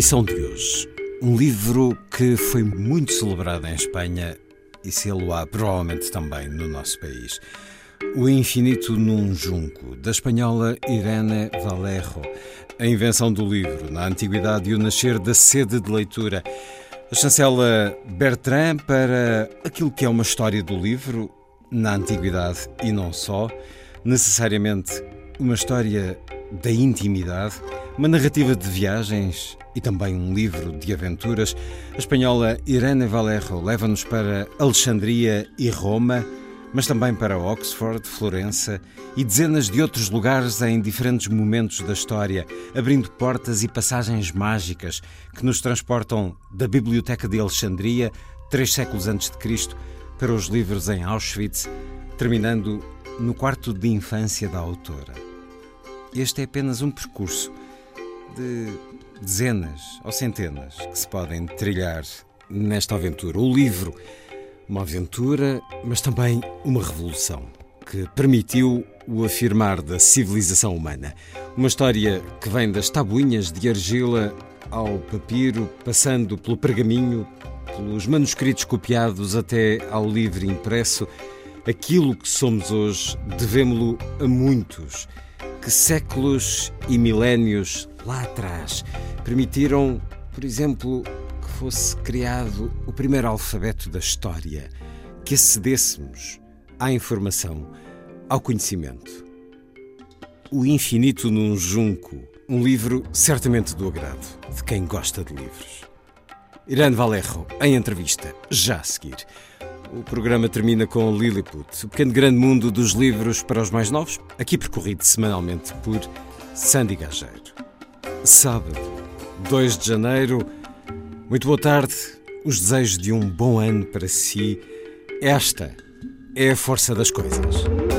Missão de hoje. Um livro que foi muito celebrado em Espanha e se lo provavelmente também no nosso país. O Infinito num Junco, da espanhola Irene Valerro. A invenção do livro, na antiguidade e o nascer da sede de leitura. A chancela Bertrand para aquilo que é uma história do livro, na antiguidade e não só. Necessariamente uma história da intimidade, uma narrativa de viagens e também um livro de aventuras. A espanhola Irene Vallejo leva-nos para Alexandria e Roma, mas também para Oxford, Florença e dezenas de outros lugares em diferentes momentos da história, abrindo portas e passagens mágicas que nos transportam da Biblioteca de Alexandria, três séculos antes de Cristo, para os livros em Auschwitz, terminando no quarto de infância da autora. Este é apenas um percurso de dezenas ou centenas que se podem trilhar nesta aventura. O livro, uma aventura, mas também uma revolução que permitiu o afirmar da civilização humana. Uma história que vem das tabuinhas de argila ao papiro, passando pelo pergaminho, pelos manuscritos copiados até ao livro impresso. Aquilo que somos hoje devemos-lo a muitos que séculos e milénios lá atrás permitiram, por exemplo, que fosse criado o primeiro alfabeto da história, que acedêssemos à informação, ao conhecimento. O Infinito num Junco, um livro certamente do agrado de quem gosta de livros. Irene Valerro, em entrevista, já a seguir. O programa termina com Lilliput, o pequeno grande mundo dos livros para os mais novos, aqui percorrido semanalmente por Sandy Gageiro. Sábado, 2 de janeiro, muito boa tarde, os desejos de um bom ano para si. Esta é a força das coisas.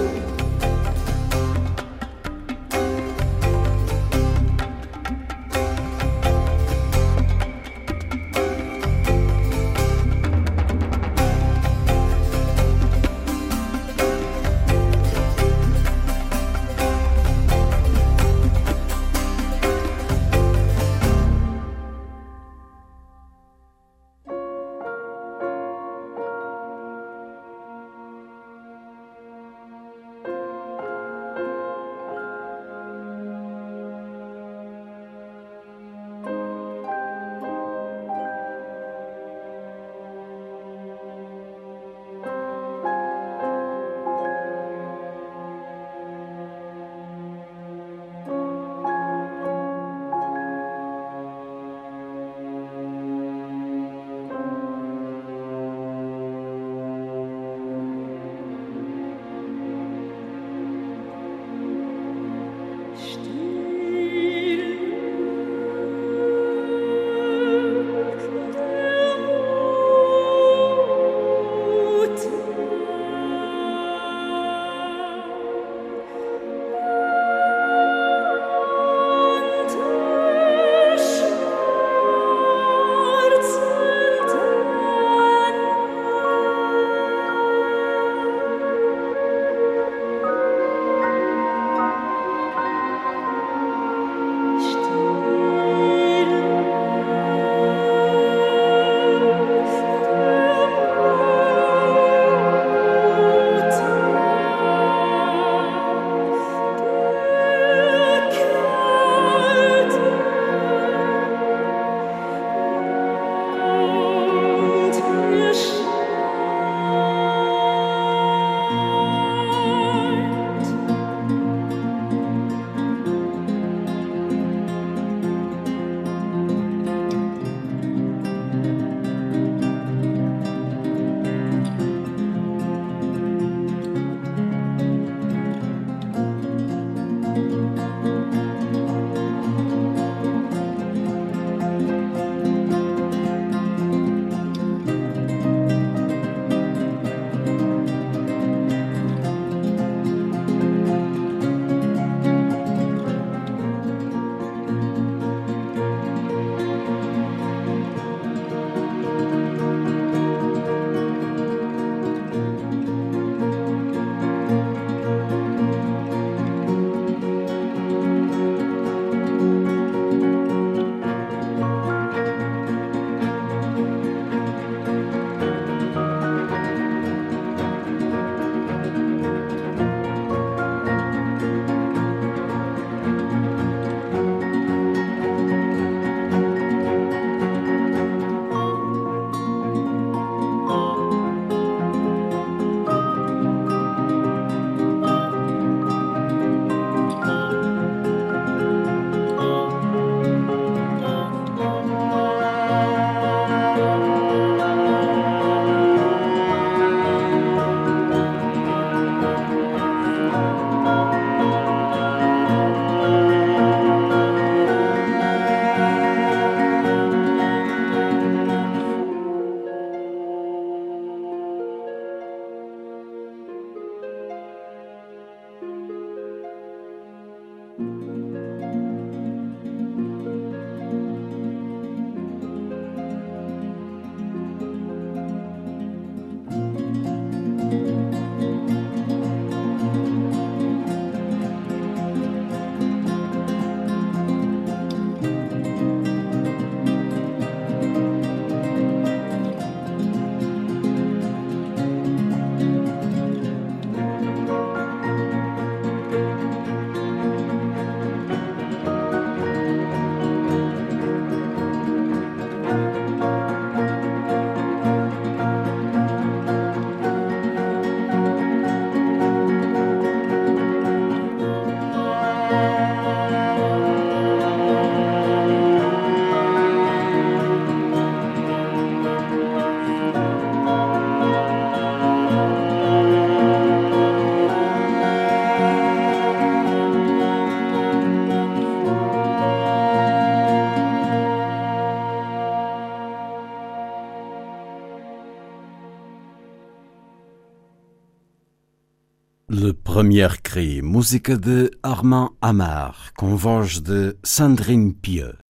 Le Premier Cri, música de Armand Amar, com voz de Sandrine Pieux.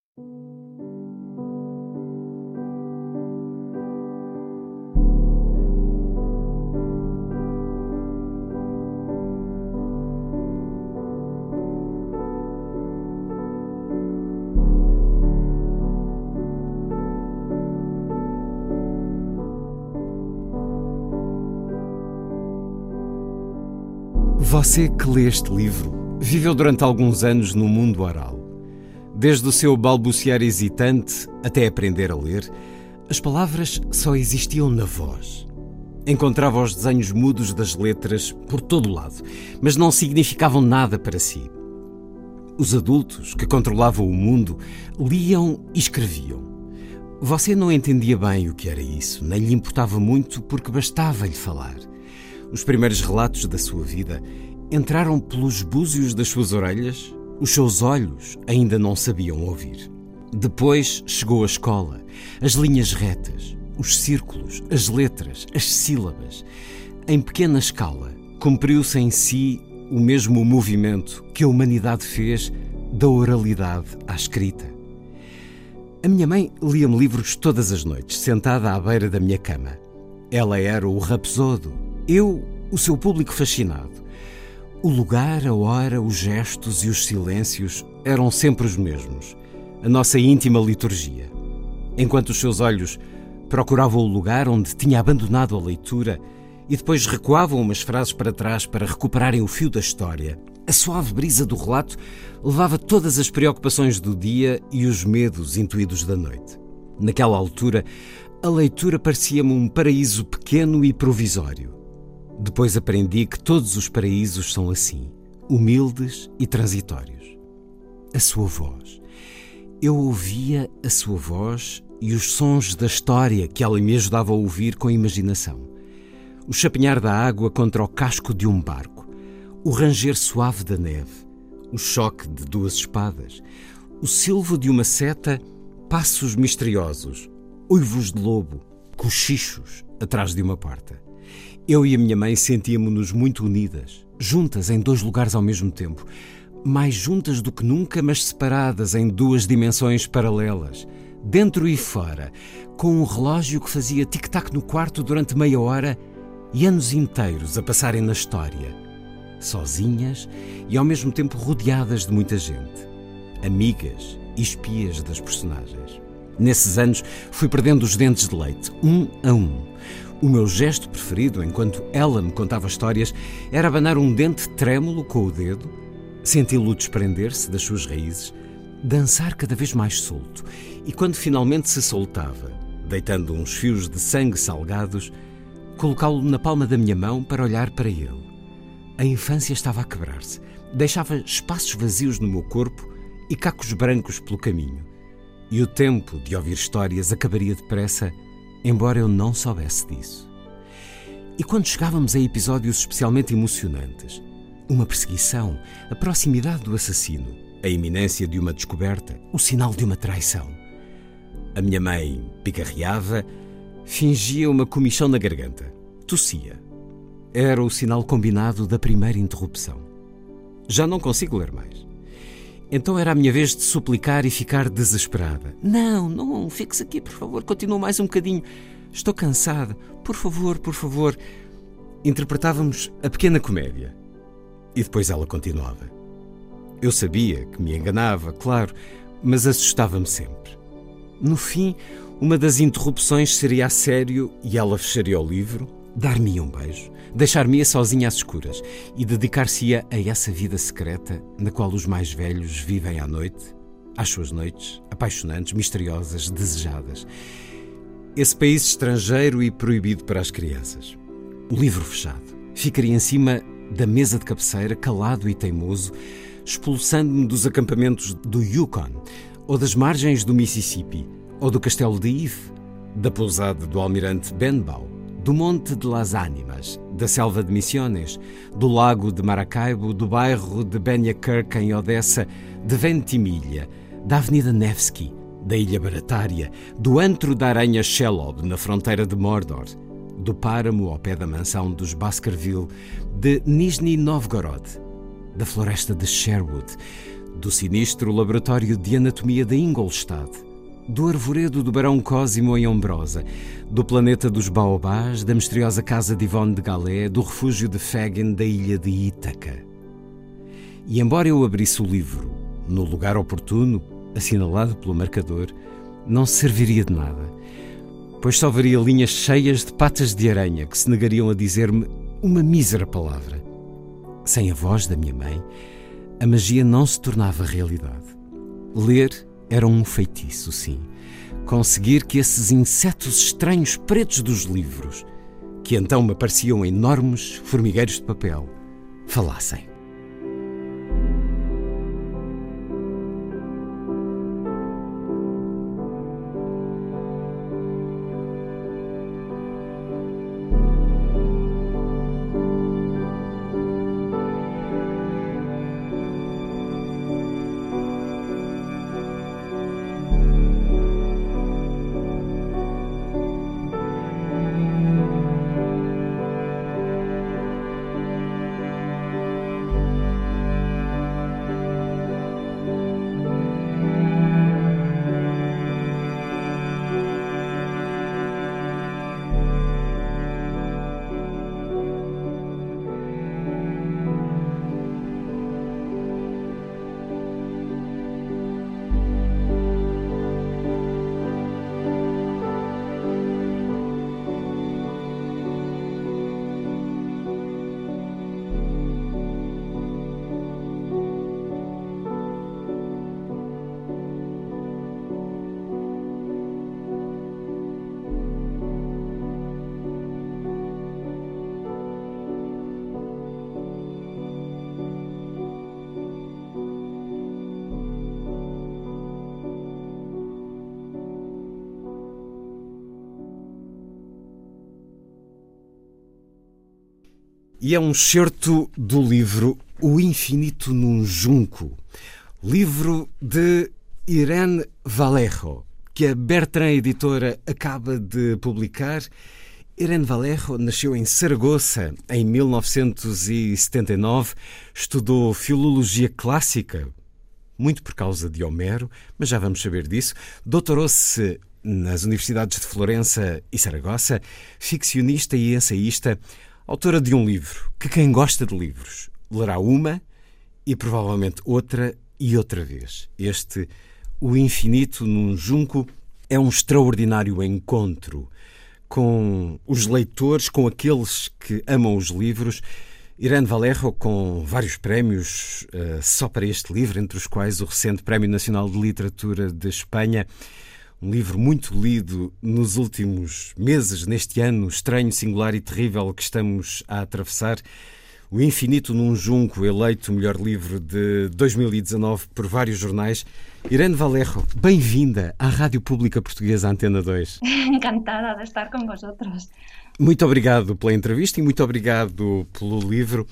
Você que lê este livro viveu durante alguns anos no mundo oral. Desde o seu balbuciar hesitante até aprender a ler, as palavras só existiam na voz. Encontrava os desenhos mudos das letras por todo o lado, mas não significavam nada para si. Os adultos que controlavam o mundo liam e escreviam. Você não entendia bem o que era isso, nem lhe importava muito porque bastava-lhe falar. Os primeiros relatos da sua vida entraram pelos búzios das suas orelhas, os seus olhos ainda não sabiam ouvir. Depois chegou a escola, as linhas retas, os círculos, as letras, as sílabas. Em pequena escala, cumpriu-se em si o mesmo movimento que a humanidade fez da oralidade à escrita. A minha mãe lia-me livros todas as noites, sentada à beira da minha cama. Ela era o rapsodo, eu, o seu público fascinado. O lugar, a hora, os gestos e os silêncios eram sempre os mesmos. A nossa íntima liturgia. Enquanto os seus olhos procuravam o lugar onde tinha abandonado a leitura e depois recuavam umas frases para trás para recuperarem o fio da história, a suave brisa do relato levava todas as preocupações do dia e os medos intuídos da noite. Naquela altura, a leitura parecia-me um paraíso pequeno e provisório. Depois aprendi que todos os paraísos são assim, humildes e transitórios. A sua voz. Eu ouvia a sua voz e os sons da história que ela me ajudava a ouvir com imaginação. O chapinhar da água contra o casco de um barco, o ranger suave da neve, o choque de duas espadas, o silvo de uma seta, passos misteriosos, uivos de lobo, cochichos atrás de uma porta. Eu e a minha mãe sentíamos-nos muito unidas, juntas em dois lugares ao mesmo tempo. Mais juntas do que nunca, mas separadas em duas dimensões paralelas, dentro e fora, com um relógio que fazia tic-tac no quarto durante meia hora e anos inteiros a passarem na história. Sozinhas e ao mesmo tempo rodeadas de muita gente. Amigas e espias das personagens. Nesses anos fui perdendo os dentes de leite, um a um o meu gesto preferido, enquanto ela me contava histórias, era abanar um dente trêmulo com o dedo, senti-lo desprender-se das suas raízes, dançar cada vez mais solto, e quando finalmente se soltava, deitando uns fios de sangue salgados, colocá-lo na palma da minha mão para olhar para ele. A infância estava a quebrar-se, deixava espaços vazios no meu corpo e cacos brancos pelo caminho. E o tempo de ouvir histórias acabaria depressa embora eu não soubesse disso. E quando chegávamos a episódios especialmente emocionantes, uma perseguição, a proximidade do assassino, a iminência de uma descoberta, o sinal de uma traição. A minha mãe picarreava, fingia uma comichão na garganta, tossia. Era o sinal combinado da primeira interrupção. Já não consigo ler mais. Então era a minha vez de suplicar e ficar desesperada. Não, não, fixe aqui, por favor, continua mais um bocadinho. Estou cansada. Por favor, por favor. Interpretávamos a pequena comédia. E depois ela continuava. Eu sabia que me enganava, claro, mas assustava-me sempre. No fim, uma das interrupções seria a sério e ela fecharia o livro, dar-me um beijo deixar-me-ia sozinha às escuras e dedicar-se-ia a essa vida secreta na qual os mais velhos vivem à noite, às suas noites, apaixonantes, misteriosas, desejadas. Esse país estrangeiro e proibido para as crianças. O livro fechado. Ficaria em cima da mesa de cabeceira, calado e teimoso, expulsando-me dos acampamentos do Yukon, ou das margens do Mississippi, ou do castelo de If, da pousada do almirante Benbow, do Monte de las Ánimas, da selva de Missiones, do lago de Maracaibo, do bairro de Beniakirk em Odessa, de Ventimiglia, da Avenida Nevsky, da Ilha Baratária, do antro da Aranha Shelob, na fronteira de Mordor, do páramo ao pé da mansão dos Baskerville, de Nizhny Novgorod, da floresta de Sherwood, do sinistro laboratório de anatomia de Ingolstadt, do arvoredo do Barão Cosimo em Ombrosa, do planeta dos Baobás, da misteriosa casa de Yvonne de Galé, do refúgio de Fagin da ilha de Ítaca. E embora eu abrisse o livro no lugar oportuno, assinalado pelo marcador, não serviria de nada, pois só veria linhas cheias de patas de aranha que se negariam a dizer-me uma mísera palavra. Sem a voz da minha mãe, a magia não se tornava realidade. Ler era um feitiço, sim. Conseguir que esses insetos estranhos pretos dos livros, que então me pareciam enormes formigueiros de papel, falassem. E é um certo do livro O Infinito num Junco, livro de Irene Vallejo, que a Bertrand Editora acaba de publicar. Irene Vallejo nasceu em Saragoça em 1979, estudou filologia clássica, muito por causa de Homero, mas já vamos saber disso. Doutorou-se nas universidades de Florença e Saragoça, ficcionista e ensaísta autora de um livro que quem gosta de livros lerá uma e provavelmente outra e outra vez. Este, O Infinito num Junco, é um extraordinário encontro com os leitores, com aqueles que amam os livros. Irene Valerro, com vários prémios uh, só para este livro, entre os quais o recente Prémio Nacional de Literatura de Espanha um livro muito lido nos últimos meses, neste ano estranho, singular e terrível que estamos a atravessar. O Infinito num Junco, eleito o melhor livro de 2019 por vários jornais. Irene Valerro, bem-vinda à Rádio Pública Portuguesa Antena 2. Encantada de estar com vosotros. Muito obrigado pela entrevista e muito obrigado pelo livro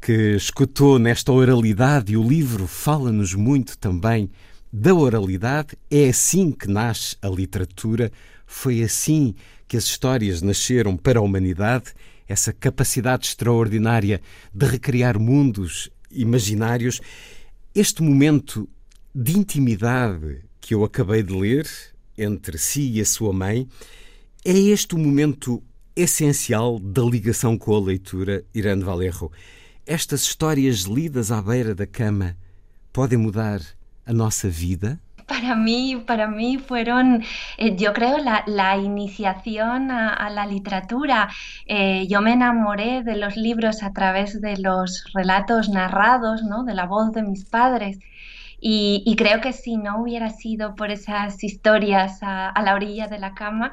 que escutou nesta oralidade e o livro fala-nos muito também da oralidade. É assim que nasce a literatura, foi assim que as histórias nasceram para a humanidade, essa capacidade extraordinária de recriar mundos imaginários. Este momento de intimidade que eu acabei de ler entre si e a sua mãe, é este o momento essencial da ligação com a leitura, Irene Valerro. Estas histórias lidas à beira da cama podem mudar a nossa vida? Para mí, para mí fueron, eh, yo creo, la, la iniciación a, a, la literatura. Eh, yo me enamoré de los libros a través de los relatos narrados, ¿no? de la voz de mis padres. Y, y creo que si no hubiera sido por esas historias a, a la orilla de la cama,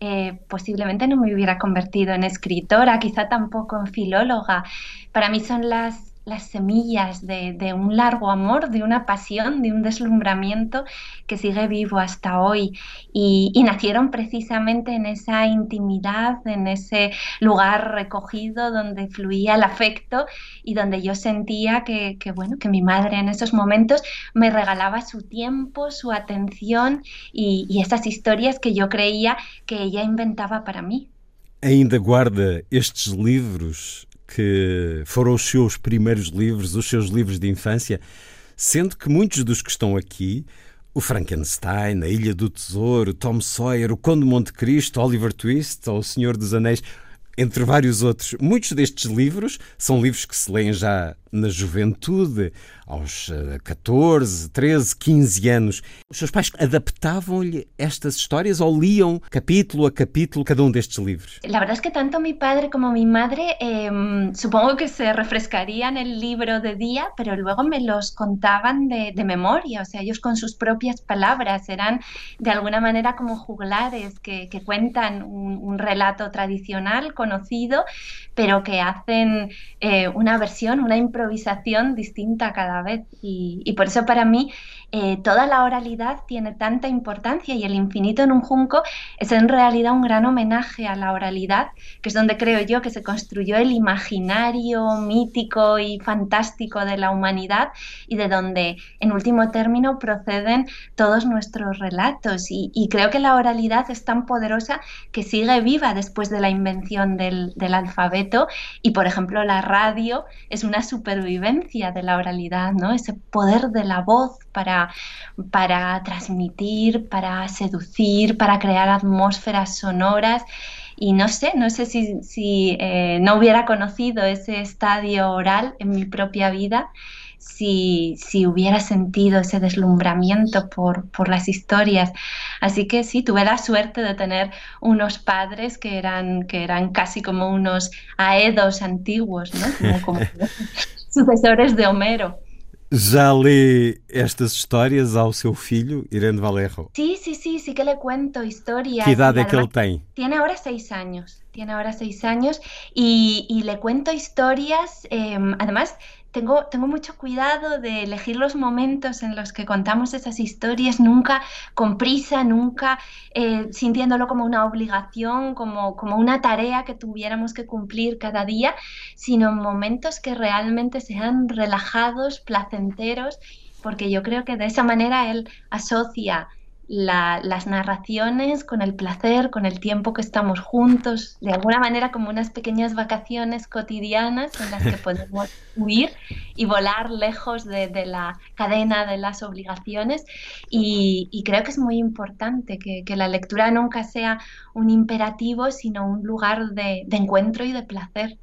eh, posiblemente no me hubiera convertido en escritora, quizá tampoco en filóloga. Para mí son las las semillas de, un largo amor, de una pasión, de un deslumbramiento que sigue vivo hasta hoy. Y, nacieron precisamente en esa intimidad, en ese lugar recogido donde fluía el afecto y donde yo sentía que, que, bueno, que mi madre en esos momentos me regalaba su tiempo, su atención y, y esas historias que yo creía que ella inventaba para mí. ainda guarda estes livros que foram os seus primeiros livros, os seus livros de infância, sendo que muitos dos que estão aqui, o Frankenstein, a Ilha do Tesouro, Tom Sawyer, o Conde de Monte Cristo, Oliver Twist ou o Senhor dos Anéis, entre vários outros, muitos destes livros são livros que se leem já na juventude, aos 14, 13, 15 anos. Os seus pais adaptavam-lhe estas histórias ou liam capítulo a capítulo cada um destes livros? La verdad es que tanto mi padre como mi madre eh, supongo que se refrescarían el libro de día, pero luego me los contaban de, de, memoria, o sea, ellos con sus propias palabras eran de alguna manera como juglares que, que cuentan un, un, relato tradicional, conocido, pero que hacen eh, una versión, una improvisación improvisación distinta cada vez. Y, y por eso para mí eh, toda la oralidad tiene tanta importancia y el infinito en un junco es en realidad un gran homenaje a la oralidad, que es donde creo yo que se construyó el imaginario mítico y fantástico de la humanidad y de donde en último término proceden todos nuestros relatos. Y, creo que la oralidad es tan poderosa que sigue viva después de la invención del, del alfabeto y por ejemplo la radio es una supervivencia de la oralidad, ¿no? ese poder de la voz para, para transmitir, para seducir, para crear atmósferas sonoras. Y no sé, no sé si, si eh, no hubiera conocido ese estadio oral en mi propia vida, si, si, hubiera sentido ese deslumbramiento por, por, las historias. Así que sí, tuve la suerte de tener unos padres que eran, que eran casi como unos aedos antiguos, ¿no? como, como sucesores de Homero. ¿Ya lee estas historias ao seu filho, Irene Valerro? Sí, sí, sí, sí que le cuento historias. ¿Qué edad es que él tiene? Tiene ahora seis años, tiene ahora seis años y, y le cuento historias, eh, además tengo, tengo mucho cuidado de elegir los momentos en los que contamos esas historias, nunca con prisa, nunca eh, sintiéndolo como una obligación, como, como una tarea que tuviéramos que cumplir cada día, sino en momentos que realmente sean relajados, placenteros, porque yo creo que de esa manera él asocia la, las narraciones con el placer, con el tiempo que estamos juntos, de alguna manera como unas pequeñas vacaciones cotidianas en las que podemos huir y volar lejos de, de la cadena de las obligaciones. Y, y creo que es muy importante que, que, la lectura nunca sea un imperativo, sino un lugar de, de encuentro y de placer.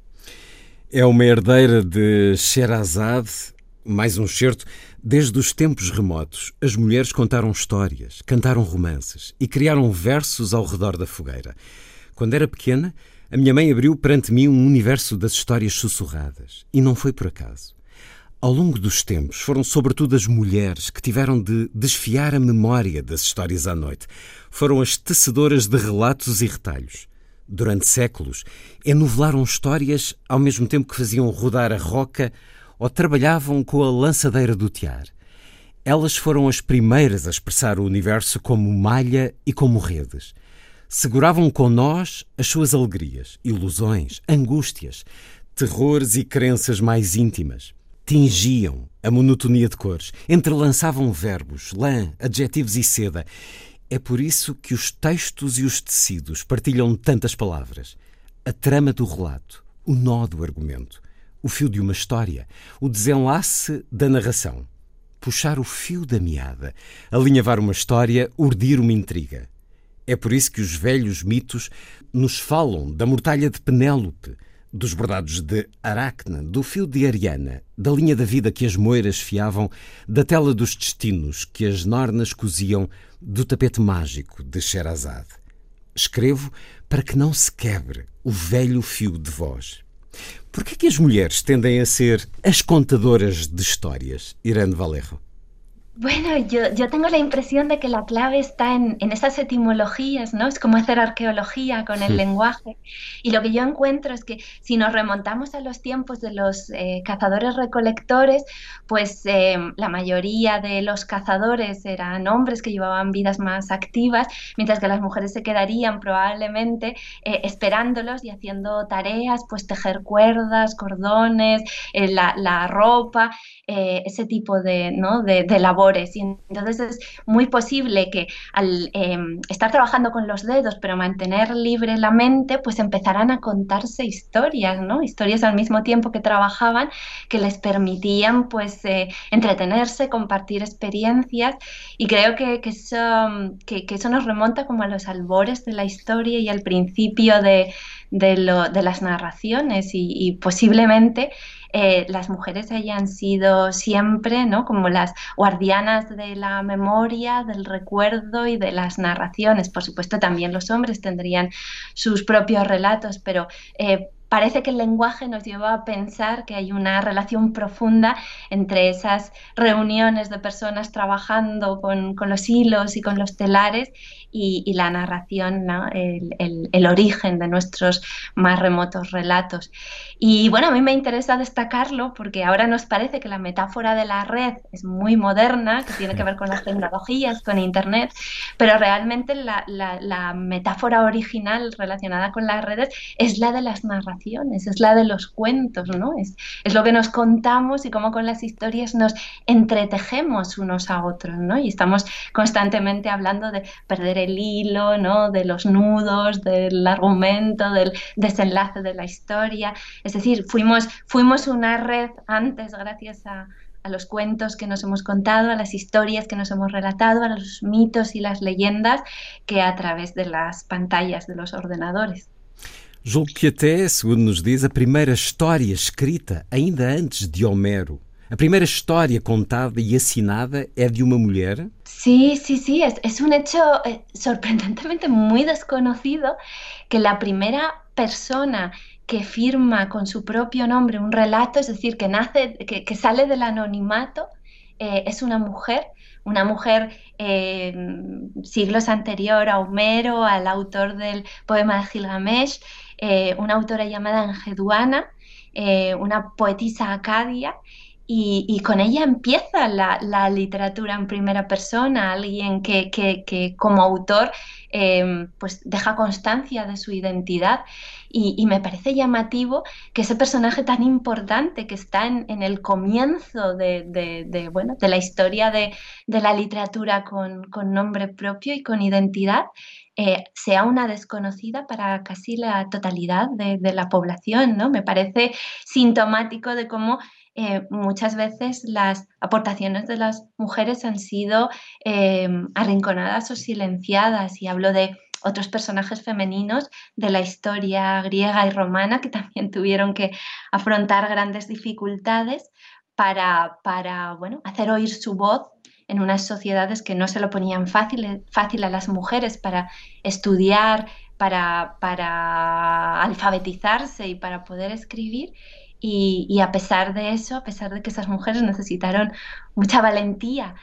É uma herdeira de Sherazade, mais um certo Desde os tempos remotos, as mulheres contaram histórias, cantaram romances e criaram versos ao redor da fogueira. Quando era pequena, a minha mãe abriu perante mim um universo das histórias sussurradas. E não foi por acaso. Ao longo dos tempos, foram sobretudo as mulheres que tiveram de desfiar a memória das histórias à noite. Foram as tecedoras de relatos e retalhos. Durante séculos, enovelaram histórias ao mesmo tempo que faziam rodar a roca ou trabalhavam com a lançadeira do tear. Elas foram as primeiras a expressar o universo como malha e como redes. Seguravam com nós as suas alegrias, ilusões, angústias, terrores e crenças mais íntimas. Tingiam a monotonia de cores, entrelançavam verbos, lã, adjetivos e seda. É por isso que os textos e os tecidos partilham tantas palavras. A trama do relato, o nó do argumento o fio de uma história, o desenlace da narração. Puxar o fio da meada, alinhavar uma história, urdir uma intriga. É por isso que os velhos mitos nos falam da mortalha de Penélope, dos bordados de Aracna, do fio de Ariana, da linha da vida que as moiras fiavam, da tela dos destinos que as nornas coziam, do tapete mágico de Sherazade. Escrevo para que não se quebre o velho fio de voz. Por que, que as mulheres tendem a ser as contadoras de histórias, Irene Valerro? Bueno, yo, yo, tengo la impresión de que la clave está en, en, esas etimologías, ¿no? Es como hacer arqueología con el sí. lenguaje. Y lo que yo encuentro es que si nos remontamos a los tiempos de los eh, cazadores-recolectores, pues eh, la mayoría de los cazadores eran hombres que llevaban vidas más activas, mientras que las mujeres se quedarían probablemente eh, esperándolos y haciendo tareas, pues tejer cuerdas, cordones, la, la, ropa, ese tipo de, ¿no? de, de labor Y entonces es muy posible que al em, estar trabajando con los dedos, pero mantener libre la mente, pues empezarán a contarse historias, ¿no? Historias al mismo tiempo que trabajaban que les permitían, pues, eh, entretenerse, compartir experiencias. Y creo que, que, eso, que, eso nos remonta como a los albores de la historia y al principio de, de las narraciones y, posiblemente eh, las mujeres hayan sido siempre ¿no? como las guardianas de la memoria, del recuerdo y de las narraciones. Por supuesto, también los hombres tendrían sus propios relatos, pero eh, parece que el lenguaje nos lleva a pensar que hay una relación profunda entre esas reuniones de personas trabajando con, los hilos y con los telares y, la narración, el, origen de nuestros más remotos relatos. Y bueno, a mí me interesa destacarlo porque ahora nos parece que la metáfora de la red es muy moderna, que tiene que ver con las tecnologías, con Internet, pero realmente la, la metáfora original relacionada con las redes es la de las narraciones, es la de los cuentos, ¿no? Es, es lo que nos contamos y cómo con las historias nos entretejemos unos a otros, ¿no? Y estamos constantemente hablando de perder el hilo, ¿no? de los nudos, del argumento, del desenlace de la historia. Es decir, fuimos, fuimos una red antes gracias a, a los cuentos que nos hemos contado, a las historias que nos hemos relatado, a los mitos y las leyendas que a través de las pantallas de los ordenadores. Julgo que até, segundo nos diz, a primeira história escrita, ainda antes de Homero, A primera historia contada y asinada es de una mujer. Sí, sí, sí, es, un hecho eh, sorprendentemente muy desconocido que la primera persona que firma con su propio nombre un relato, es decir, que nace, que, sale del anonimato, eh, es una mujer, una mujer eh, siglos anterior a Homero, al autor del poema de Gilgamesh, una autora llamada Engeduana, una poetisa acadia, y, con ella empieza la, literatura en primera persona, alguien que, como autor em, pues deja constancia de su identidad y, me parece llamativo que ese personaje tan importante que está en, el comienzo de, bueno, de la historia de, la literatura con, nombre propio y con identidad, eh, sea una desconocida para casi la totalidad de, la población, ¿no? Me parece sintomático de cómo eh, muchas veces las aportaciones de las mujeres han sido eh, arrinconadas o silenciadas y hablo de otros personajes femeninos de la historia griega y romana que también tuvieron que afrontar grandes dificultades para, para bueno, hacer oír su voz en unas sociedades que no se lo ponían fácil, fácil a las mujeres para estudiar, para, para alfabetizarse y para poder escribir. Y, a pesar de eso, a pesar de que esas mujeres necesitaron mucha valentía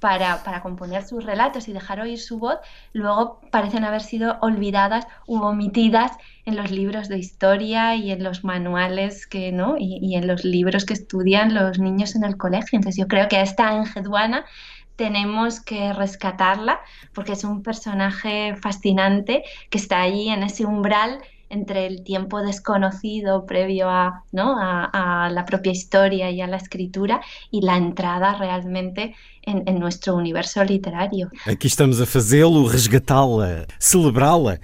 para, para, componer sus relatos y dejar oír su voz, luego parecen haber sido olvidadas u omitidas en los libros de historia y en los manuales que, ¿no? y, en los libros que estudian los niños en el colegio. Entonces yo creo que a esta Engeduana tenemos que rescatarla porque es un personaje fascinante que está ahí en ese umbral entre el tiempo desconocido previo a, ¿no? a, la propia historia y a la escritura y la entrada realmente en, en nuestro universo literario. Aqui estamos a fazê-lo, resgatá-la, celebrá-la.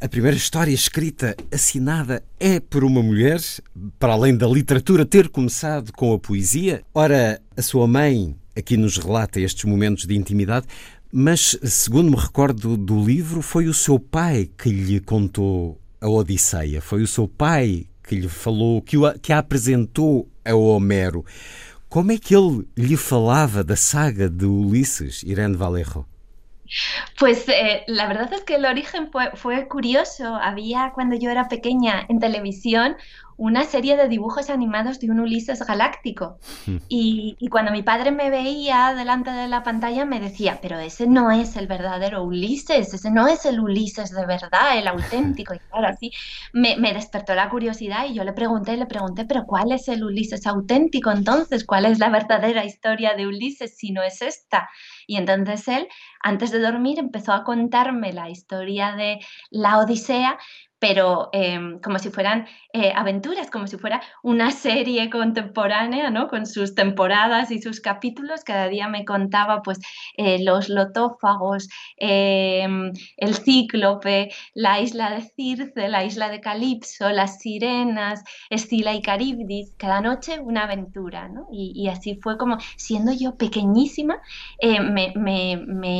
A primeira história escrita, assinada, é por uma mulher, para além da literatura ter começado com a poesia. Ora, a sua mãe aqui nos relata estes momentos de intimidade, mas, segundo me recordo do livro, foi o seu pai que lhe contou a Odisseia. Foi o seu pai que lhe falou, que, o, que a apresentou a Homero. Como é que ele lhe falava da saga de Ulisses, Irene Vallejo? Pues eh, la verdad es que el origen fue, fue, curioso. Había cuando yo era pequeña en televisión una serie de dibujos animados de un Ulises galáctico. Hmm. Y, cuando mi padre me veía delante de la pantalla me decía, pero ese no es el verdadero Ulises, ese no es el Ulises de verdad, el auténtico. Y claro, así me, me despertó la curiosidad y yo le pregunté, le pregunté, pero ¿cuál es el Ulises auténtico entonces? ¿Cuál es la verdadera historia de Ulises si no es esta? Y entonces él, antes de dormir, empezó a contarme la historia de la Odisea pero em, como si fueran eh, aventuras, como si fuera una serie contemporánea, ¿no? Con sus temporadas y sus capítulos. Cada día me contaba, pues, eh, los lotófagos, em, el cíclope, la isla de Circe, la isla de Calipso, las sirenas, Escila y Caribdis. Cada noche una aventura, ¿no? Y, así fue como, siendo yo pequeñísima, eh, me,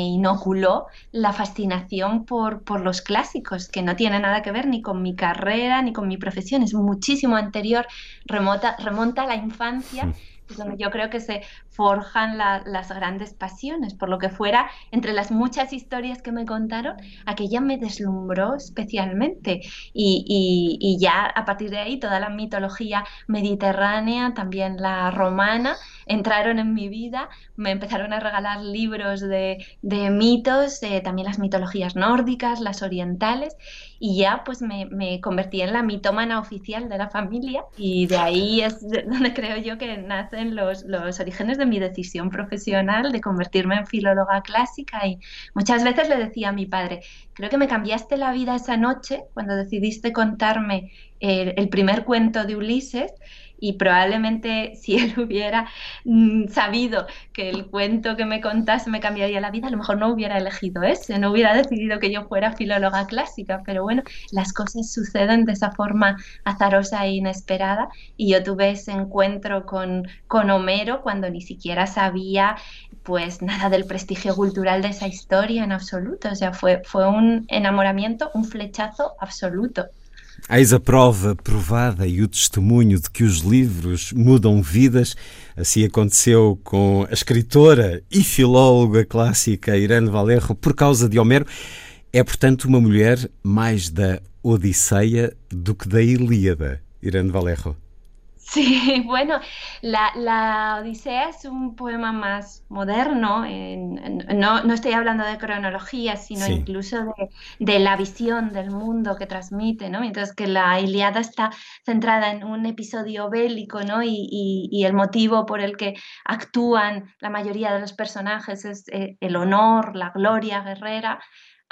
inoculó la fascinación por los clásicos, que no tiene nada que ver ni con mi carrera, ni con mi profesión, es muchísimo anterior, remota, remonta a la infancia es donde yo creo que se forjan las grandes pasiones. Por lo que fuera, entre las muchas historias que me contaron, aquella me deslumbró especialmente. Y, ya a partir de ahí, toda la mitología mediterránea, también la romana, entraron en mi vida. Me empezaron a regalar libros de, mitos, también las mitologías nórdicas, las orientales. Y ya pues me, me convertí en la mitómana oficial de la familia. Y de ahí es donde creo yo que nace en los, los orígenes de mi decisión profesional de convertirme en filóloga clásica y muchas veces le decía a mi padre, creo que me cambiaste la vida esa noche cuando decidiste contarme el primer cuento de Ulises y probablemente si él hubiera mm, sabido que el cuento que me contase me cambiaría la vida, a lo mejor no hubiera elegido ese, no hubiera decidido que yo fuera filóloga clásica, pero bueno, las cosas suceden de esa forma azarosa e inesperada y yo tuve ese encuentro con, con Homero cuando ni siquiera sabía pues nada del prestigio cultural de esa historia en absoluto, o sea, fue, fue un enamoramiento, un flechazo absoluto. Eis a prova provada e o testemunho de que os livros mudam vidas. Assim aconteceu com a escritora e filóloga clássica Irene Valerro por causa de Homero. É, portanto, uma mulher mais da Odisseia do que da Ilíada, Irene Valerro. Sí, bueno, la, Odisea es un poema más moderno, no, estoy hablando de cronología, sino incluso de, la visión del mundo que transmite, ¿no? Mientras que la Iliada está centrada en un episodio bélico, ¿no? Y, el motivo por el que actúan la mayoría de los personajes es eh, el honor, la gloria guerrera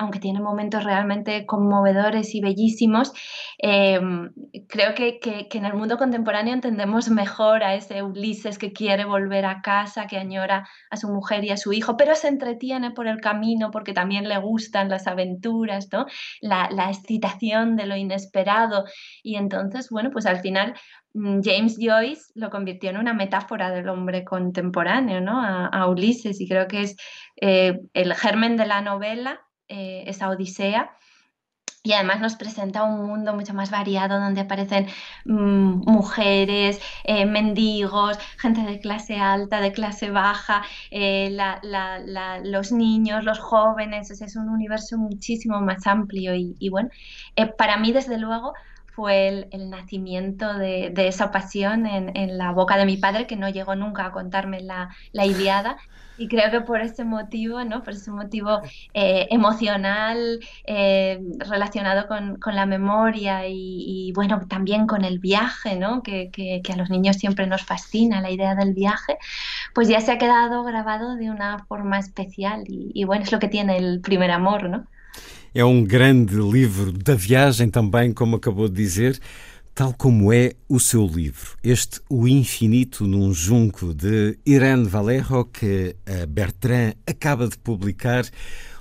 aunque tiene momentos realmente conmovedores y bellísimos, em, creo que, en el mundo contemporáneo entendemos mejor a ese Ulises que quiere volver a casa, que añora a su mujer y a su hijo, pero se entretiene por el camino porque también le gustan las aventuras, ¿no? la, excitación de lo inesperado. Y entonces, bueno, pues al final mm, James Joyce lo convirtió en una metáfora del hombre contemporáneo, ¿no? A, Ulises, y creo que es eh, el germen de la novela eh, esa odisea. Y además nos presenta un mundo mucho más variado donde aparecen mm, mujeres, eh, mendigos, gente de clase alta, de clase baja, eh, los niños, los jóvenes. es un universo muchísimo más amplio. Y, bueno, para mí, desde luego, fue el, nacimiento de, esa pasión en, la boca de mi padre, que no llegó nunca a contarme la, la Iliada, y creo que por ese motivo, ¿no? Por ese motivo eh, emocional eh, relacionado con, la memoria y, bueno, también con el viaje, ¿no? Que, que, a los niños siempre nos fascina la idea del viaje, pues ya se ha quedado grabado de una forma especial y, y bueno, es lo que tiene el primer amor, ¿no? É um grande livro da viagem também, como acabou de dizer tal como é o seu livro, este O Infinito num Junco, de Irene Valerro, que a Bertrand acaba de publicar,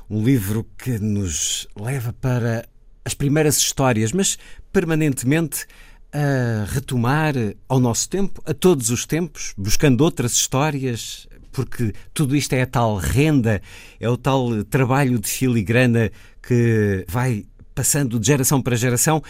um livro que nos leva para as primeiras histórias, mas permanentemente a retomar ao nosso tempo, a todos os tempos, buscando outras histórias, porque tudo isto é a tal renda, é o tal trabalho de filigrana que vai passando de geração para geração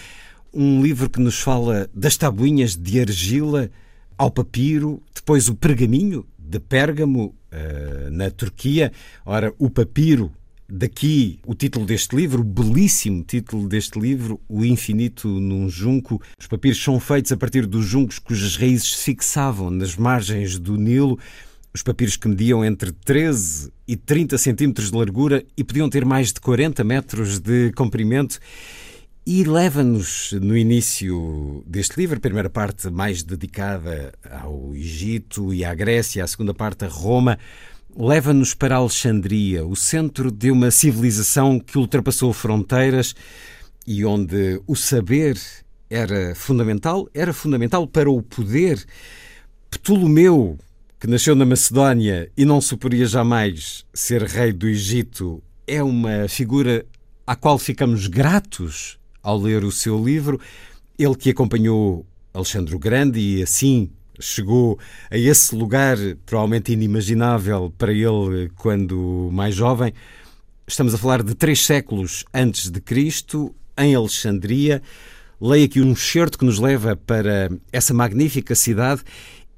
um livro que nos fala das tabuinhas de argila ao papiro, depois o pergaminho de Pérgamo, uh, na Turquia. Ora, o papiro, daqui o título deste livro, o belíssimo título deste livro, O Infinito num Junco. Os papiros são feitos a partir dos juncos cujas raízes se fixavam nas margens do Nilo. Os papiros que mediam entre 13 e 30 centímetros de largura e podiam ter mais de 40 metros de comprimento. E leva-nos no início deste livro, a primeira parte mais dedicada ao Egito e à Grécia, a segunda parte a Roma, leva-nos para Alexandria, o centro de uma civilização que ultrapassou fronteiras e onde o saber era fundamental, era fundamental para o poder. Ptolomeu, que nasceu na Macedónia e não suporia jamais ser rei do Egito, é uma figura à qual ficamos gratos ao ler o seu livro. Ele que acompanhou Alexandre o Grande e assim chegou a esse lugar provavelmente inimaginável para ele quando mais jovem. Estamos a falar de três séculos antes de Cristo, em Alexandria. Leio aqui um excerto que nos leva para essa magnífica cidade,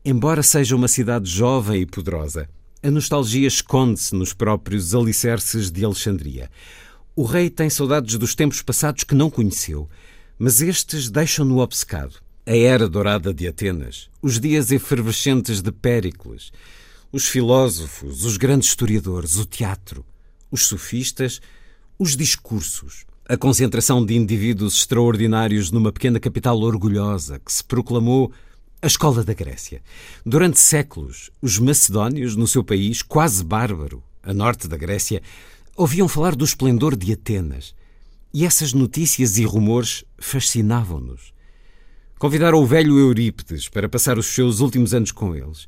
embora seja uma cidade jovem e poderosa. A nostalgia esconde-se nos próprios alicerces de Alexandria. O rei tem saudades dos tempos passados que não conheceu, mas estes deixam-no obcecado. A era dourada de Atenas, os dias efervescentes de Péricles, os filósofos, os grandes historiadores, o teatro, os sofistas, os discursos, a concentração de indivíduos extraordinários numa pequena capital orgulhosa que se proclamou a escola da Grécia. Durante séculos, os macedónios, no seu país quase bárbaro, a norte da Grécia, ouviam falar do esplendor de Atenas. E essas notícias e rumores fascinavam-nos. Convidaram o velho Eurípides para passar os seus últimos anos com eles.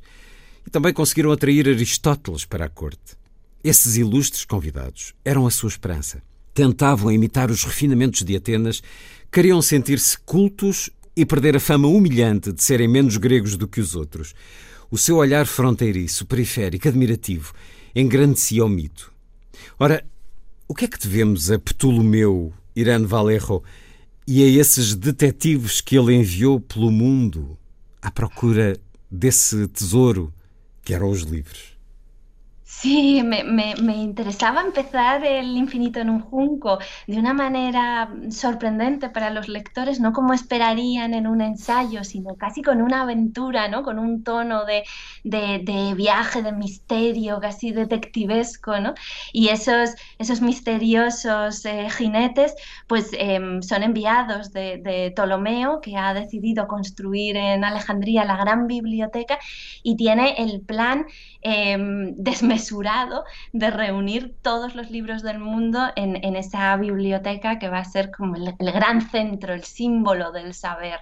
E também conseguiram atrair Aristóteles para a corte. Esses ilustres convidados eram a sua esperança tentavam imitar os refinamentos de Atenas, queriam sentir-se cultos e perder a fama humilhante de serem menos gregos do que os outros. O seu olhar fronteiriço, periférico, admirativo, engrandecia o mito. Ora, o que é que devemos a Ptolomeu, Irano Valerro, e a esses detetives que ele enviou pelo mundo à procura desse tesouro que eram os livros? Sí, me, me, interesaba empezar el infinito en un junco de una manera sorprendente para los lectores, no como esperarían en un ensayo, sino casi con una aventura, ¿no? Con un tono de, de, viaje, de misterio, casi detectivesco, ¿no? Y esos, esos misteriosos eh, jinetes, pues em, son enviados de, de Ptolomeo, que ha decidido construir en Alejandría la gran biblioteca y tiene el plan Em, desmesurado de reunir todos los libros del mundo en, esa biblioteca que va a ser como el, gran centro, el símbolo del saber.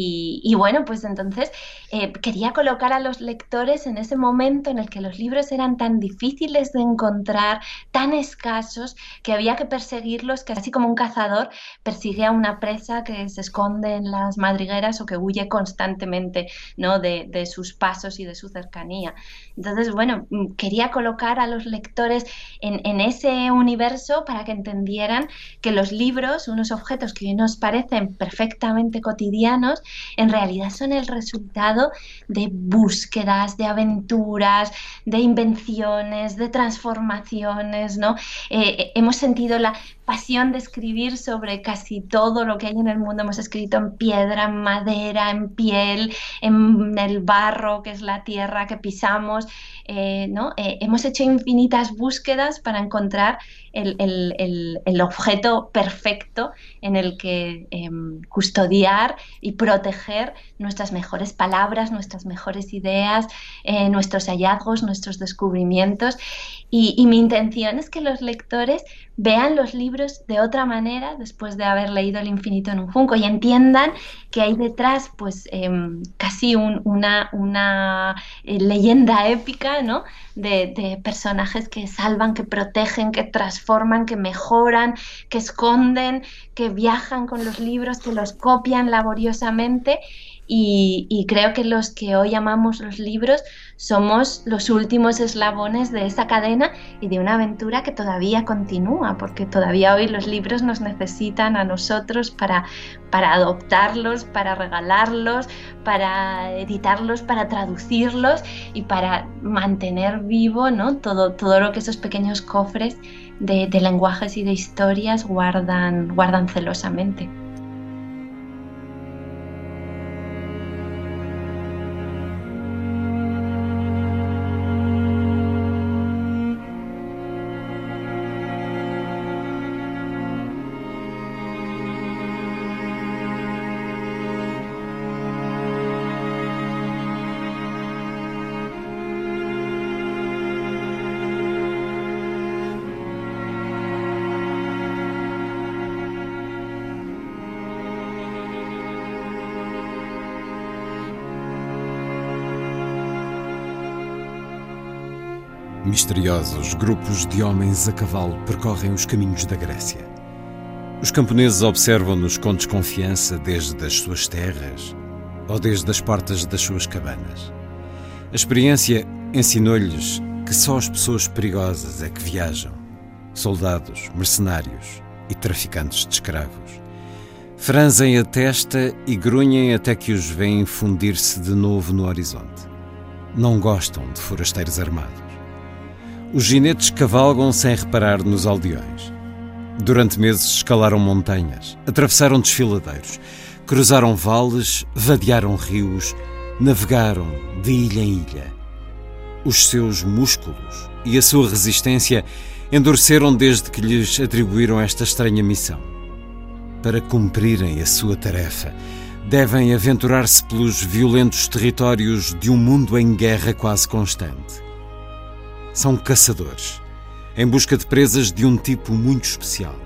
Y, bueno, pues entonces eh, quería colocar a los lectores en ese momento en el que los libros eran tan difíciles de encontrar, tan escasos, que había que perseguirlos, que así como un cazador persigue a una presa que se esconde en las madrigueras o que huye constantemente ¿no? de, de sus pasos y de su cercanía. Entonces, bueno, mm, quería colocar a los lectores en, en ese universo para que entendieran que los libros, unos objetos que hoy nos parecen perfectamente cotidianos, en realidad son el resultado de búsquedas, de aventuras, de invenciones, de transformaciones, ¿no? Eh, eh, hemos sentido la pasión de escribir sobre casi todo lo que hay en el mundo. Hemos escrito en piedra, en madera, en piel, en el barro, que es la tierra que pisamos. Eh, ¿no? hemos hecho infinitas búsquedas para encontrar el, objeto perfecto en el que em, custodiar y proteger nuestras mejores palabras, nuestras mejores ideas, eh, nuestros hallazgos, nuestros descubrimientos. Y, mi intención es que los lectores vean los libros de otra manera después de haber leído El infinito en un junco y entiendan que hay detrás pues em, casi una, una eh, leyenda épica ¿no? de, de, personajes que salvan, que protegen, que transforman, que mejoran, que esconden, que viajan con los libros, que los copian laboriosamente y, creo que los que hoy amamos los libros somos los últimos eslabones de esa cadena y de una aventura que todavía continúa, porque todavía hoy los libros nos necesitan a nosotros para, para adoptarlos, para regalarlos, para editarlos, para traducirlos y para mantener vivo ¿no? todo, todo lo que esos pequeños cofres de, de lenguajes y de historias guardan, guardan celosamente. Misteriosos grupos de homens a cavalo percorrem os caminhos da Grécia. Os camponeses observam-nos com desconfiança desde as suas terras ou desde as portas das suas cabanas. A experiência ensinou-lhes que só as pessoas perigosas é que viajam: soldados, mercenários e traficantes de escravos. Franzem a testa e grunhem até que os veem fundir-se de novo no horizonte. Não gostam de forasteiros armados. Os ginetes cavalgam sem reparar nos aldeões. Durante meses escalaram montanhas, atravessaram desfiladeiros, cruzaram vales, vadearam rios, navegaram de ilha em ilha. Os seus músculos e a sua resistência endureceram desde que lhes atribuíram esta estranha missão. Para cumprirem a sua tarefa, devem aventurar-se pelos violentos territórios de um mundo em guerra quase constante são caçadores, em busca de presas de um tipo muito especial.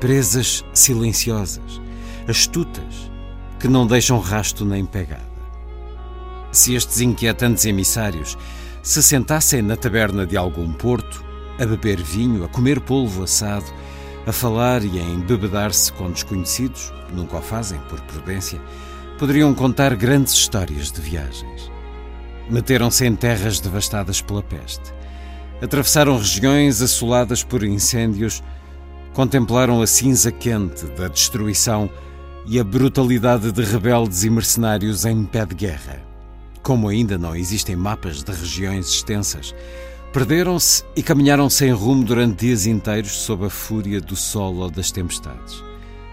Presas silenciosas, astutas, que não deixam rasto nem pegada. Se estes inquietantes emissários se sentassem na taberna de algum porto, a beber vinho, a comer polvo assado, a falar e a embebedar-se com desconhecidos, nunca o fazem por prudência, poderiam contar grandes histórias de viagens. Meteram-se em terras devastadas pela peste, atravessaram regiões assoladas por incêndios, contemplaram a cinza quente da destruição e a brutalidade de rebeldes e mercenários em pé de guerra. Como ainda não existem mapas de regiões extensas, perderam-se e caminharam sem rumo durante dias inteiros sob a fúria do sol ou das tempestades.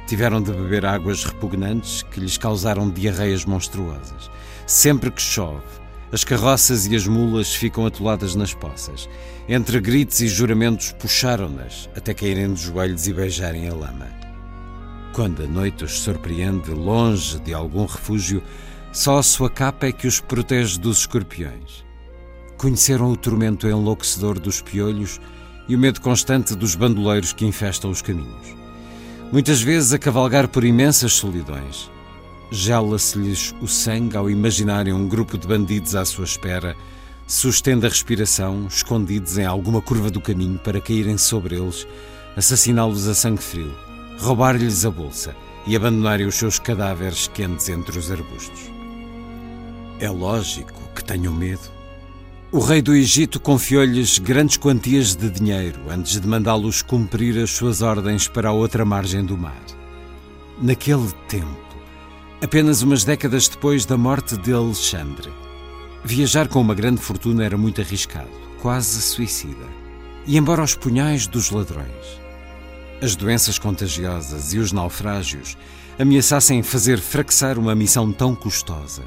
Tiveram de beber águas repugnantes que lhes causaram diarreias monstruosas. Sempre que chove, as carroças e as mulas ficam atoladas nas poças. Entre gritos e juramentos, puxaram-nas até caírem de joelhos e beijarem a lama. Quando a noite os surpreende longe de algum refúgio, só a sua capa é que os protege dos escorpiões. Conheceram o tormento enlouquecedor dos piolhos e o medo constante dos bandoleiros que infestam os caminhos. Muitas vezes a cavalgar por imensas solidões, Gela-se-lhes o sangue ao imaginarem um grupo de bandidos à sua espera, sustendo a respiração, escondidos em alguma curva do caminho para caírem sobre eles, assassiná-los a sangue frio, roubar-lhes a bolsa e abandonarem os seus cadáveres quentes entre os arbustos. É lógico que tenham medo. O rei do Egito confiou-lhes grandes quantias de dinheiro antes de mandá-los cumprir as suas ordens para a outra margem do mar. Naquele tempo, apenas umas décadas depois da morte de Alexandre. Viajar com uma grande fortuna era muito arriscado, quase suicida. E embora os punhais dos ladrões, as doenças contagiosas e os naufrágios ameaçassem fazer fracassar uma missão tão custosa,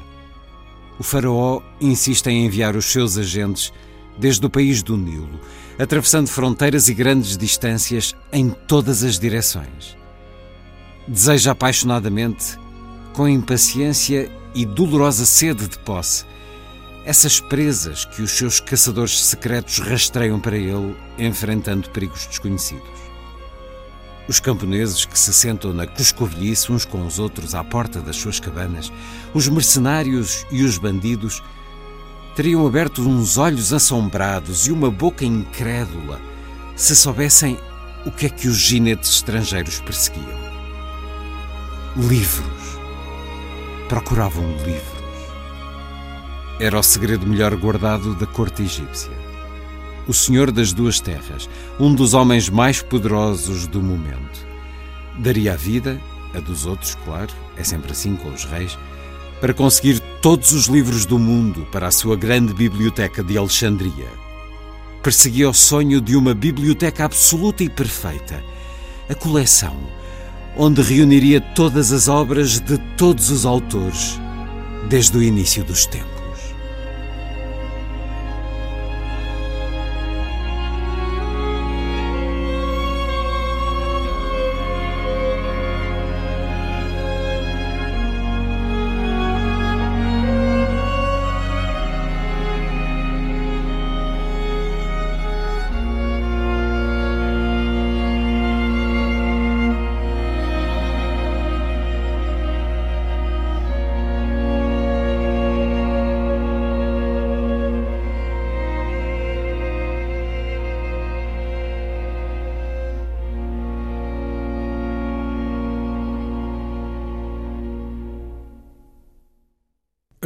o Faraó insiste em enviar os seus agentes desde o país do Nilo, atravessando fronteiras e grandes distâncias em todas as direções. Deseja apaixonadamente com impaciência e dolorosa sede de posse, essas presas que os seus caçadores secretos rastreiam para ele, enfrentando perigos desconhecidos. Os camponeses que se sentam na cuscovilhice uns com os outros à porta das suas cabanas, os mercenários e os bandidos, teriam aberto uns olhos assombrados e uma boca incrédula se soubessem o que é que os ginetes estrangeiros perseguiam. Livros procuravam livros. Era o segredo melhor guardado da corte egípcia. O Senhor das Duas Terras, um dos homens mais poderosos do momento, daria a vida, a dos outros, claro, é sempre assim com os reis, para conseguir todos os livros do mundo para a sua grande biblioteca de Alexandria. Perseguia o sonho de uma biblioteca absoluta e perfeita, a coleção onde reuniria todas as obras de todos os autores, desde o início dos tempos.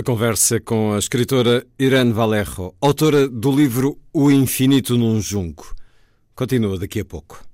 A conversa com a escritora Irene Valerro, autora do livro O Infinito num Junco. Continua daqui a pouco.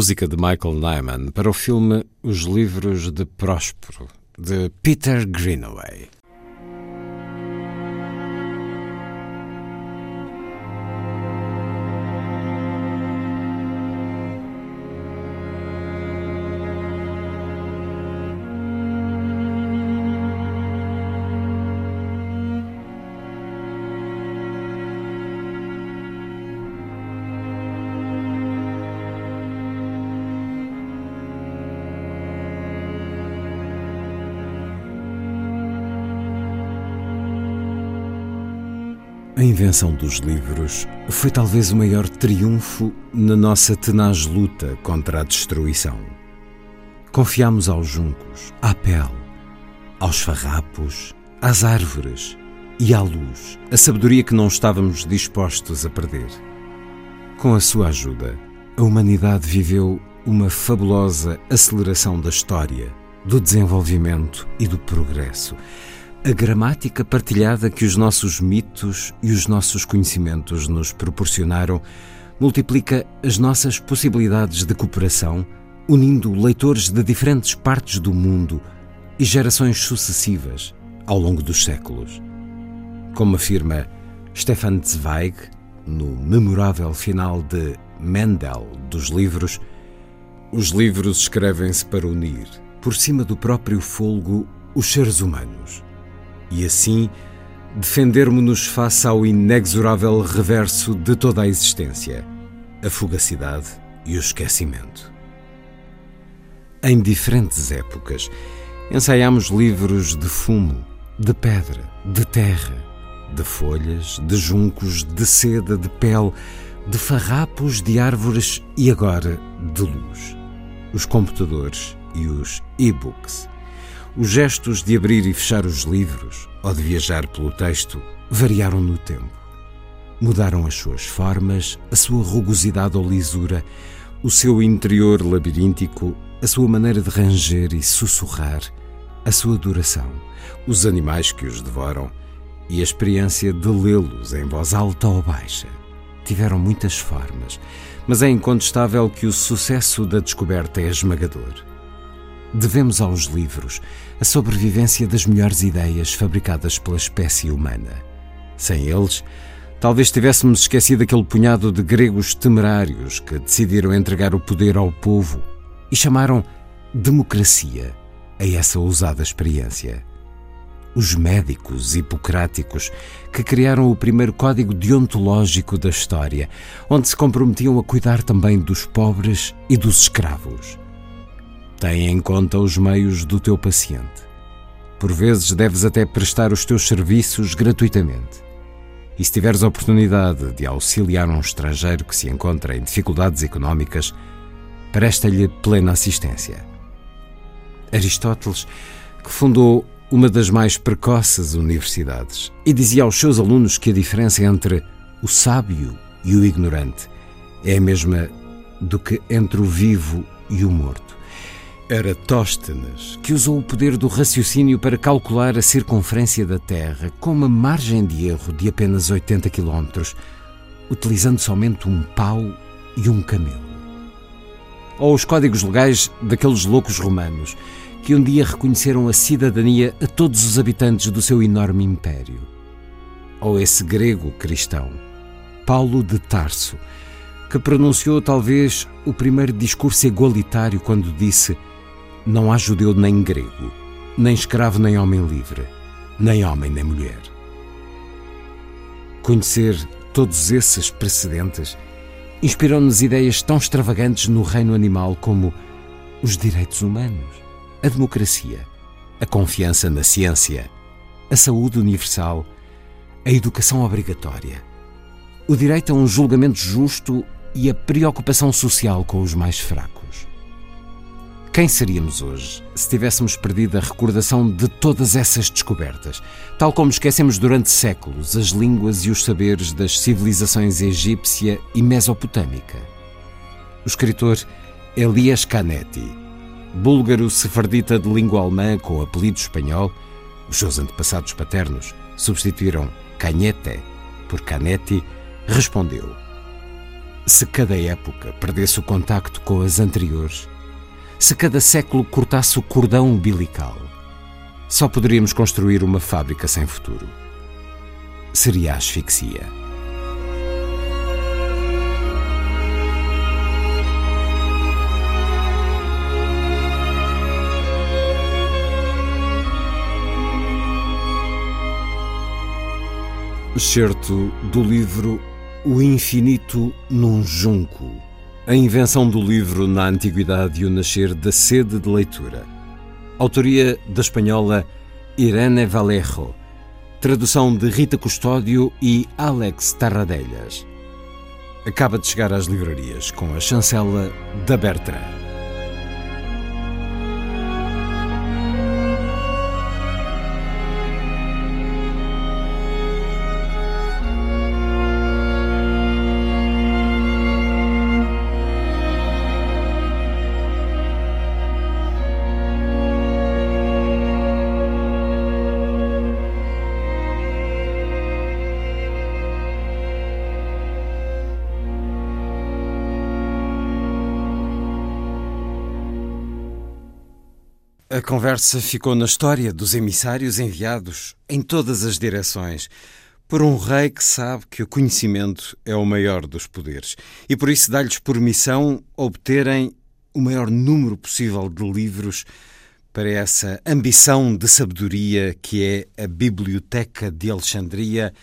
Música de Michael Nyman para o filme Os Livros de Próspero, de Peter Greenaway. Invenção dos livros foi talvez o maior triunfo na nossa tenaz luta contra a destruição. Confiamos aos juncos, à pele, aos farrapos, às árvores e à luz, a sabedoria que não estávamos dispostos a perder. Com a sua ajuda, a humanidade viveu uma fabulosa aceleração da história, do desenvolvimento e do progresso a gramática partilhada que os nossos mitos e os nossos conhecimentos nos proporcionaram multiplica as nossas possibilidades de cooperação, unindo leitores de diferentes partes do mundo e gerações sucessivas ao longo dos séculos. Como afirma Stefan Zweig no memorável final de Mendel dos livros, os livros escrevem-se para unir, por cima do próprio folgo, os seres humanos e assim defendermos-nos face ao inexorável reverso de toda a existência, a fugacidade e o esquecimento. Em diferentes épocas, ensaiámos livros de fumo, de pedra, de terra, de folhas, de juncos, de seda, de pele, de farrapos, de árvores e agora de luz. Os computadores e os e-books os gestos de abrir e fechar os livros ou de viajar pelo texto variaram no tempo. Mudaram as suas formas, a sua rugosidade ou lisura, o seu interior labiríntico, a sua maneira de ranger e sussurrar, a sua duração, os animais que os devoram e a experiência de lê-los em voz alta ou baixa. Tiveram muitas formas, mas é incontestável que o sucesso da descoberta é esmagador. Devemos aos livros a sobrevivência das melhores ideias fabricadas pela espécie humana. Sem eles, talvez tivéssemos esquecido aquele punhado de gregos temerários que decidiram entregar o poder ao povo e chamaram democracia a essa ousada experiência. Os médicos hipocráticos que criaram o primeiro código deontológico da história, onde se comprometiam a cuidar também dos pobres e dos escravos. Tem em conta os meios do teu paciente. Por vezes deves até prestar os teus serviços gratuitamente. E se tiveres a oportunidade de auxiliar um estrangeiro que se encontra em dificuldades económicas, presta-lhe plena assistência. Aristóteles, que fundou uma das mais precoces universidades, e dizia aos seus alunos que a diferença entre o sábio e o ignorante é a mesma do que entre o vivo e o morto. Eratóstenes, que usou o poder do raciocínio para calcular a circunferência da Terra com uma margem de erro de apenas 80 km, utilizando somente um pau e um camelo. Ou os códigos legais daqueles loucos romanos que um dia reconheceram a cidadania a todos os habitantes do seu enorme império. Ou esse grego cristão, Paulo de Tarso, que pronunciou talvez o primeiro discurso igualitário quando disse não há judeu nem grego, nem escravo nem homem livre, nem homem nem mulher. Conhecer todos esses precedentes inspirou-nos ideias tão extravagantes no reino animal como os direitos humanos, a democracia, a confiança na ciência, a saúde universal, a educação obrigatória, o direito a um julgamento justo e a preocupação social com os mais fracos. Quem seríamos hoje se tivéssemos perdido a recordação de todas essas descobertas, tal como esquecemos durante séculos as línguas e os saberes das civilizações egípcia e mesopotâmica? O escritor Elias Canetti, búlgaro sefardita de língua alemã com apelido espanhol, os seus antepassados paternos substituíram Canhete por Canetti, respondeu: Se cada época perdesse o contacto com as anteriores, se cada século cortasse o cordão umbilical, só poderíamos construir uma fábrica sem futuro. Seria a asfixia. Excerto do livro O Infinito num Junco. A invenção do livro na Antiguidade e o nascer da sede de leitura. Autoria da espanhola Irene Vallejo. Tradução de Rita Custódio e Alex Tarradellas. Acaba de chegar às livrarias com a chancela da Bertrand. A conversa ficou na história dos emissários enviados em todas as direções por um rei que sabe que o conhecimento é o maior dos poderes e por isso dá-lhes por missão obterem o maior número possível de livros para essa ambição de sabedoria que é a Biblioteca de Alexandria.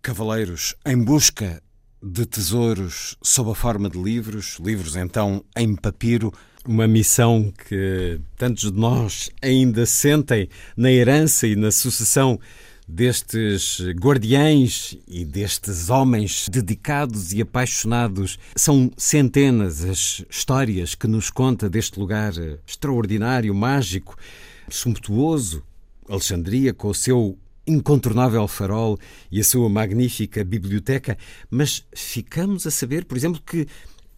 Cavaleiros em busca de tesouros sob a forma de livros, livros então em papiro uma missão que tantos de nós ainda sentem na herança e na sucessão destes guardiães e destes homens dedicados e apaixonados. São centenas as histórias que nos conta deste lugar extraordinário, mágico, sumptuoso. Alexandria, com o seu incontornável farol e a sua magnífica biblioteca, mas ficamos a saber, por exemplo, que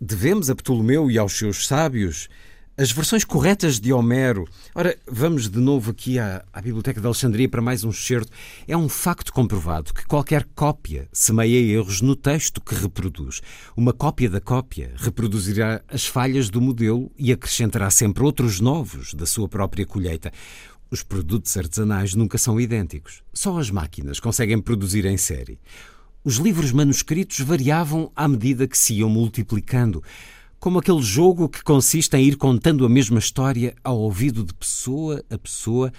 devemos a Ptolomeu e aos seus sábios as versões corretas de Homero. Ora, vamos de novo aqui à, à, Biblioteca de Alexandria para mais um excerto. É um facto comprovado que qualquer cópia semeia erros no texto que reproduz. Uma cópia da cópia reproduzirá as falhas do modelo e acrescentará sempre outros novos da sua própria colheita. Os produtos artesanais nunca são idênticos. Só as máquinas conseguem produzir em série. Os livros manuscritos variavam à medida que se iam multiplicando, como aquele jogo que consiste em ir contando a mesma história ao ouvido de pessoa a pessoa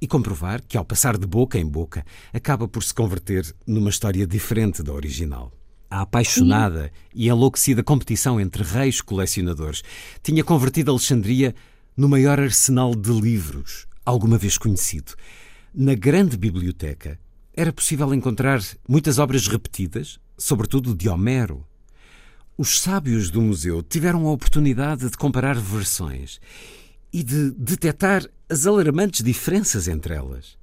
e comprovar que, ao passar de boca em boca, acaba por se converter numa história diferente da original. A apaixonada e enlouquecida competição entre reis colecionadores tinha convertido Alexandria no maior arsenal de livros alguma vez conhecido. Na grande biblioteca, era possível encontrar muitas obras repetidas, sobretudo de Homero. Os sábios do museu tiveram a oportunidade de comparar versões e de detectar as alarmantes diferenças entre elas.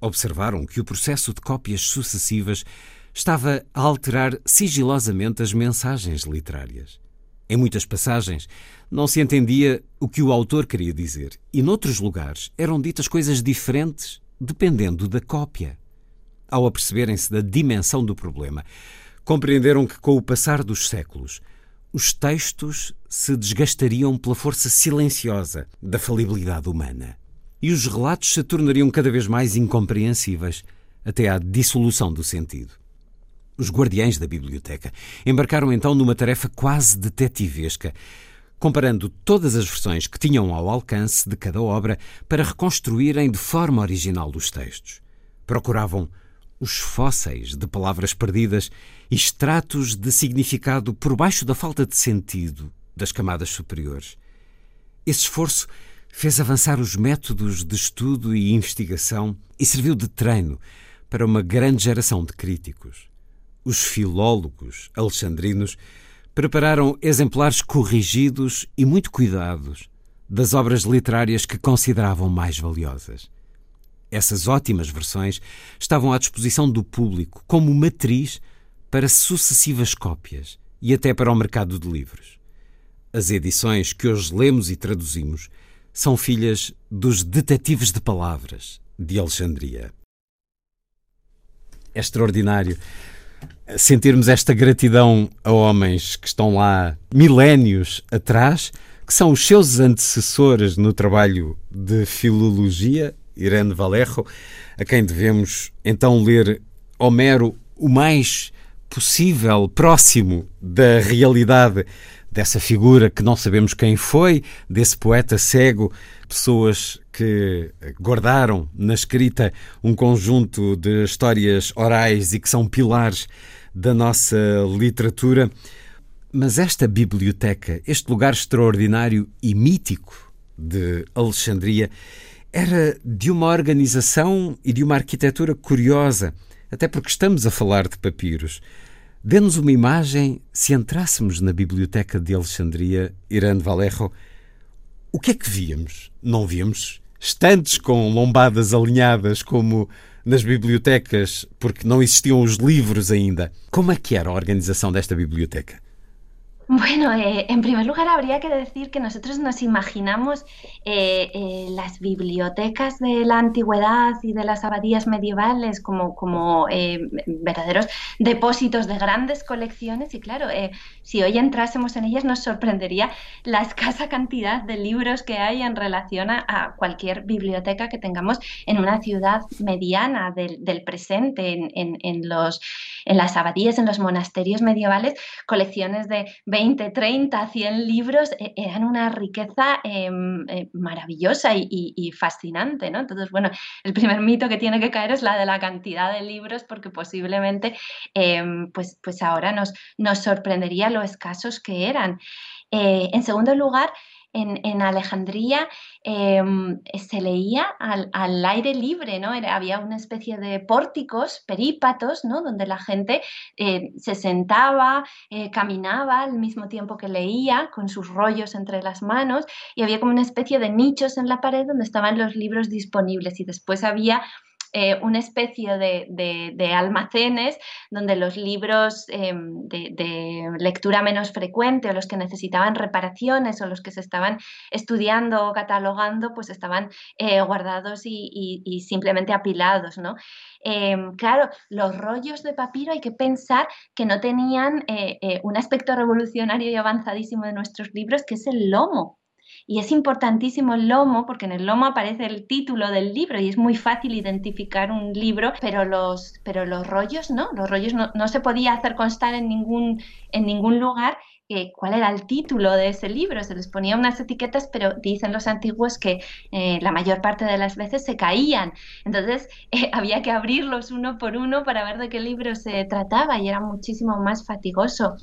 Observaram que o processo de cópias sucessivas estava a alterar sigilosamente as mensagens literárias. Em muitas passagens não se entendia o que o autor queria dizer, e noutros lugares eram ditas coisas diferentes dependendo da cópia ao aperceberem-se da dimensão do problema, compreenderam que, com o passar dos séculos, os textos se desgastariam pela força silenciosa da falibilidade humana. E os relatos se tornariam cada vez mais incompreensíveis, até à dissolução do sentido. Os guardiães da biblioteca embarcaram então numa tarefa quase detetivesca, comparando todas as versões que tinham ao alcance de cada obra para reconstruírem de forma original os textos. Procuravam os fósseis de palavras perdidas, extratos de significado por baixo da falta de sentido das camadas superiores. Esse esforço fez avançar os métodos de estudo e investigação e serviu de treino para uma grande geração de críticos. Os filólogos alexandrinos prepararam exemplares corrigidos e muito cuidados das obras literárias que consideravam mais valiosas. Essas ótimas versões estavam à disposição do público como matriz para sucessivas cópias e até para o mercado de livros. As edições que hoje lemos e traduzimos são filhas dos Detetives de Palavras de Alexandria. É extraordinário sentirmos esta gratidão a homens que estão lá milénios atrás, que são os seus antecessores no trabalho de filologia, Irene Valerro, a quem devemos então ler Homero o mais possível próximo da realidade dessa figura que não sabemos quem foi, desse poeta cego, pessoas que guardaram na escrita um conjunto de histórias orais e que são pilares da nossa literatura. Mas esta biblioteca, este lugar extraordinário e mítico de Alexandria, era de uma organização e de uma arquitetura curiosa, até porque estamos a falar de papiros. Dê-nos uma imagem se entrássemos na biblioteca de Alexandria, Irã Valerro. O que é que víamos? Não víamos estantes com lombadas alinhadas como nas bibliotecas, porque não existiam os livros ainda. Como é que era a organização desta biblioteca? Bueno, eh, en primer lugar habría que decir que nosotros nos imaginamos eh, eh, las bibliotecas de la antigüedad y de las abadías medievales como, como verdaderos depósitos de grandes colecciones y claro, si hoy entrásemos en ellas nos sorprendería la escasa cantidad de libros que hay en relación a, cualquier biblioteca que tengamos en una ciudad mediana del, presente, en, en, los, en las abadías, en los monasterios medievales, colecciones de 20, 30, 100 libros eh, eran una riqueza em, eh, maravillosa y, fascinante, ¿no? Entonces, bueno, el primer mito que tiene que caer es la de la cantidad de libros, porque posiblemente, em, pues, pues ahora nos, nos sorprendería lo escasos que eran. Eh, en segundo lugar, en, Alejandría em, se leía al, aire libre, ¿no? había una especie de pórticos, perípatos, ¿no? Donde la gente eh, se sentaba, eh, caminaba al mismo tiempo que leía, con sus rollos entre las manos, y había como una especie de nichos en la pared donde estaban los libros disponibles, y después había eh, una especie de, almacenes donde los libros em, de, lectura menos frecuente o los que necesitaban reparaciones o los que se estaban estudiando o catalogando, pues estaban eh, guardados y, simplemente apilados, ¿no? Em, claro, los rollos de papiro hay que pensar que no tenían eh, un aspecto revolucionario y avanzadísimo de nuestros libros, que es el lomo. Y es importantísimo el lomo, porque en el lomo aparece el título del libro y es muy fácil identificar un libro, pero los, pero los rollos no, los rollos no, no se podía hacer constar en ningún, en ningún lugar cuál era el título de ese libro. Se les ponía unas etiquetas, pero dicen los antiguos que eh, la mayor parte de las veces se caían. Entonces eh, había que abrirlos uno por uno para ver de qué libro se trataba y era muchísimo más fatigoso.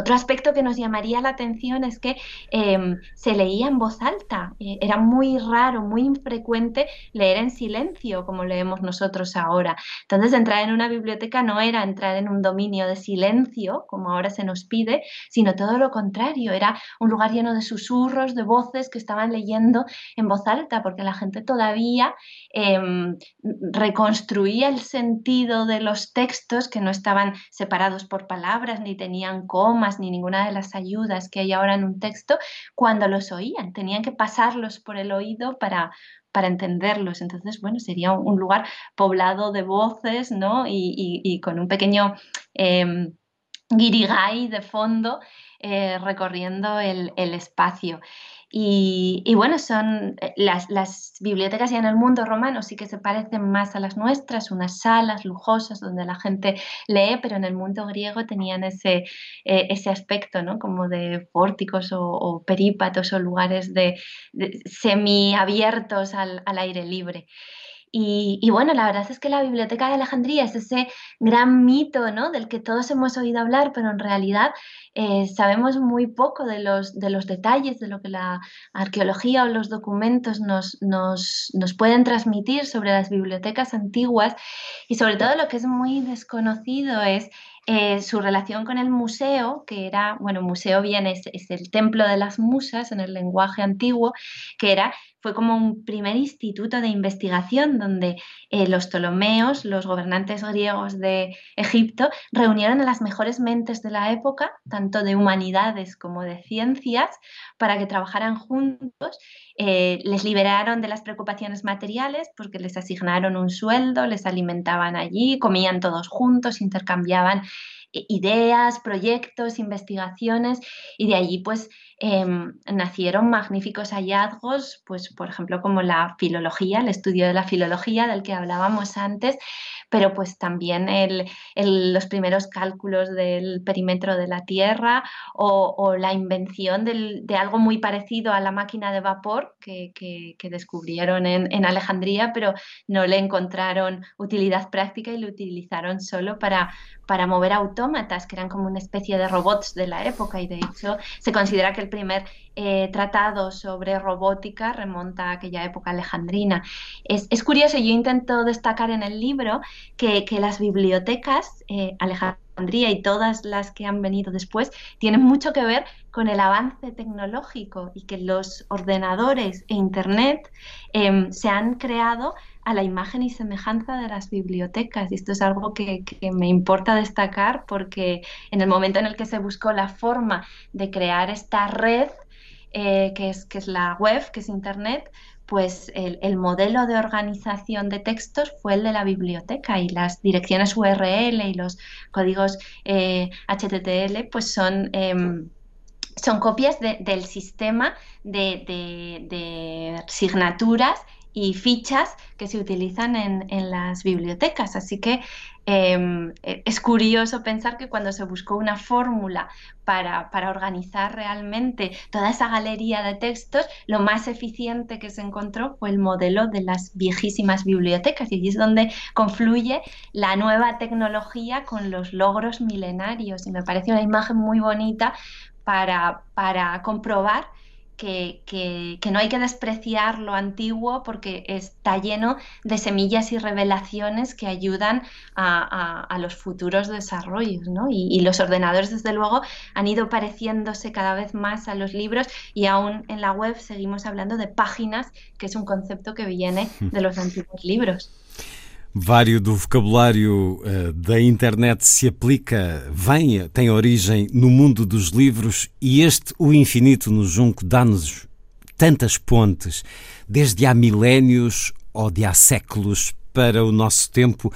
Otro aspecto que nos llamaría la atención es que em, se leía en voz alta. Eh, era muy raro, muy infrecuente leer en silencio como leemos nosotros ahora. Entonces entrar en una biblioteca no era entrar en un dominio de silencio, como ahora se nos pide, sino todo lo contrario, era un lugar lleno de susurros, de voces que estaban leyendo en voz alta, porque la gente todavía em, reconstruía el sentido de los textos que no estaban separados por palabras, ni tenían comas, ni ninguna de las ayudas que hay ahora en un texto, cuando los oían, tenían que pasarlos por el oído para, para entenderlos. Entonces, bueno, sería un lugar poblado de voces, ¿no? Y, con un pequeño eh, guirigay de fondo eh, recorriendo el, espacio. Y, bueno, son eh, las, bibliotecas ya en el mundo romano sí que se parecen más a las nuestras, unas salas lujosas donde la gente lee, pero en el mundo griego tenían ese, eh, ese aspecto, ¿no? Como de pórticos o, perípatos o lugares de, semiabiertos al, al aire libre. Y, bueno, la verdad es que la Biblioteca de Alejandría es ese gran mito ¿no? del que todos hemos oído hablar, pero en realidad eh, sabemos muy poco de los, de los detalles, de lo que la arqueología o los documentos nos, nos, nos pueden transmitir sobre las bibliotecas antiguas y sobre todo lo que es muy desconocido es eh, su relación con el museo, que era, bueno, museo bien es, el templo de las musas en el lenguaje antiguo, que era fue como un primer instituto de investigación donde eh, los Ptolomeos, los gobernantes griegos de Egipto, reunieron a las mejores mentes de la época, tanto de humanidades como de ciencias, para que trabajaran juntos. Eh, les liberaron de las preocupaciones materiales porque les asignaron un sueldo, les alimentaban allí, comían todos juntos, intercambiaban ideas, proyectos, investigaciones y de allí pues em, nacieron magníficos hallazgos, pues por ejemplo como la filología, el estudio de la filología del que hablábamos antes, pero pues también los primeros cálculos del perímetro de la Tierra o, la invención de algo muy parecido a la máquina de vapor que, descubrieron en, Alejandría, pero no le encontraron utilidad práctica y lo utilizaron solo para, para mover que eran como una especie de robots de la época y de hecho se considera que el primer eh, tratado sobre robótica remonta a aquella época alejandrina. Es, es curioso, yo intento destacar en el libro que, las bibliotecas, eh, Alejandría y todas las que han venido después, tienen mucho que ver con el avance tecnológico y que los ordenadores e Internet em, se han creado a la imagen y semejanza de las bibliotecas. Y esto es algo que, me importa destacar porque en el momento en el que se buscó la forma de crear esta red, eh, que, es, que es la web, que es Internet, pues el, modelo de organización de textos fue el de la biblioteca y las direcciones URL y los códigos eh, pues son, em, son copias del sistema de, de, de, signaturas y fichas que se utilizan en, en las bibliotecas. Así que Em, e, es curioso pensar que cuando se buscó una fórmula para, para, organizar realmente toda esa galería de textos, lo más eficiente que se encontró fue el modelo de las viejísimas bibliotecas y allí es donde confluye la nueva tecnología con los logros milenarios y me parece una imagen muy bonita para, para comprobar que, no hay que despreciar lo antiguo porque está lleno de semillas y revelaciones que ayudan a, los futuros desarrollos. ¿no? Y, los ordenadores, desde luego, han ido pareciéndose cada vez más a los libros y aún en la web seguimos hablando de páginas, que es un concepto que viene de los antiguos libros. Vário do vocabulário uh, da internet se aplica, vem, tem origem no mundo dos livros e este, o infinito no Junco, dá-nos tantas pontes, desde há milénios ou de há séculos para o nosso tempo,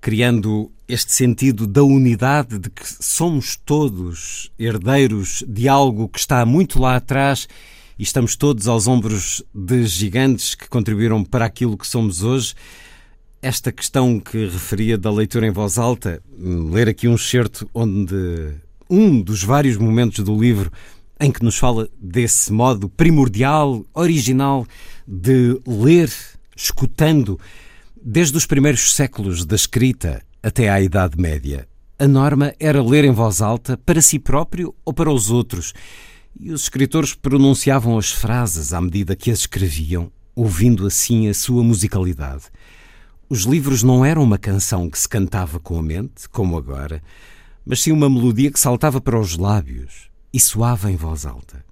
criando este sentido da unidade de que somos todos herdeiros de algo que está muito lá atrás e estamos todos aos ombros de gigantes que contribuíram para aquilo que somos hoje. Esta questão que referia da leitura em voz alta, ler aqui um certo onde um dos vários momentos do livro em que nos fala desse modo primordial, original de ler, escutando, desde os primeiros séculos da escrita até à Idade Média. A norma era ler em voz alta para si próprio ou para os outros, e os escritores pronunciavam as frases à medida que as escreviam, ouvindo assim a sua musicalidade. Os livros não eram uma canção que se cantava com a mente, como agora, mas sim uma melodia que saltava para os lábios e soava em voz alta.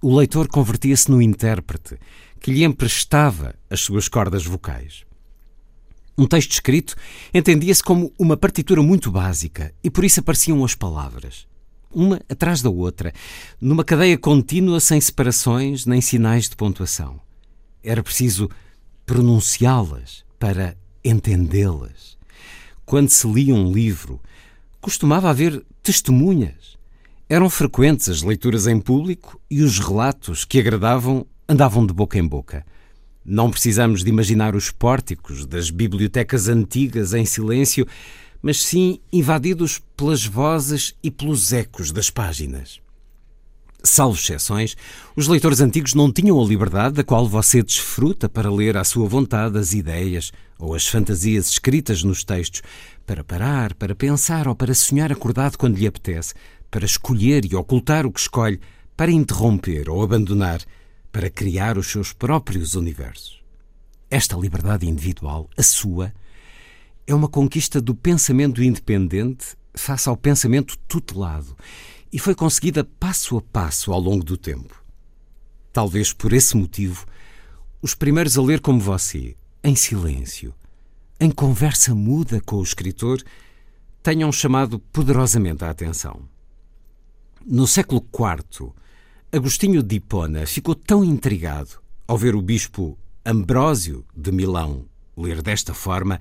O leitor convertia-se no intérprete que lhe emprestava as suas cordas vocais. Um texto escrito entendia-se como uma partitura muito básica e por isso apareciam as palavras, uma atrás da outra, numa cadeia contínua sem separações nem sinais de pontuação. Era preciso pronunciá-las para entendê-las. Quando se lia um livro, costumava haver testemunhas. Eram frequentes as leituras em público e os relatos que agradavam andavam de boca em boca. Não precisamos de imaginar os pórticos das bibliotecas antigas em silêncio, mas sim invadidos pelas vozes e pelos ecos das páginas. Salvo exceções, os leitores antigos não tinham a liberdade da qual você desfruta para ler à sua vontade as ideias ou as fantasias escritas nos textos, para parar, para pensar ou para sonhar acordado quando lhe apetece, para escolher e ocultar o que escolhe, para interromper ou abandonar, para criar os seus próprios universos. Esta liberdade individual, a sua, é uma conquista do pensamento independente face ao pensamento tutelado e foi conseguida passo a passo ao longo do tempo. Talvez por esse motivo, os primeiros a ler como você, em silêncio, em conversa muda com o escritor, tenham chamado poderosamente a atenção. No século IV, Agostinho de Hipona ficou tão intrigado ao ver o bispo Ambrósio de Milão ler desta forma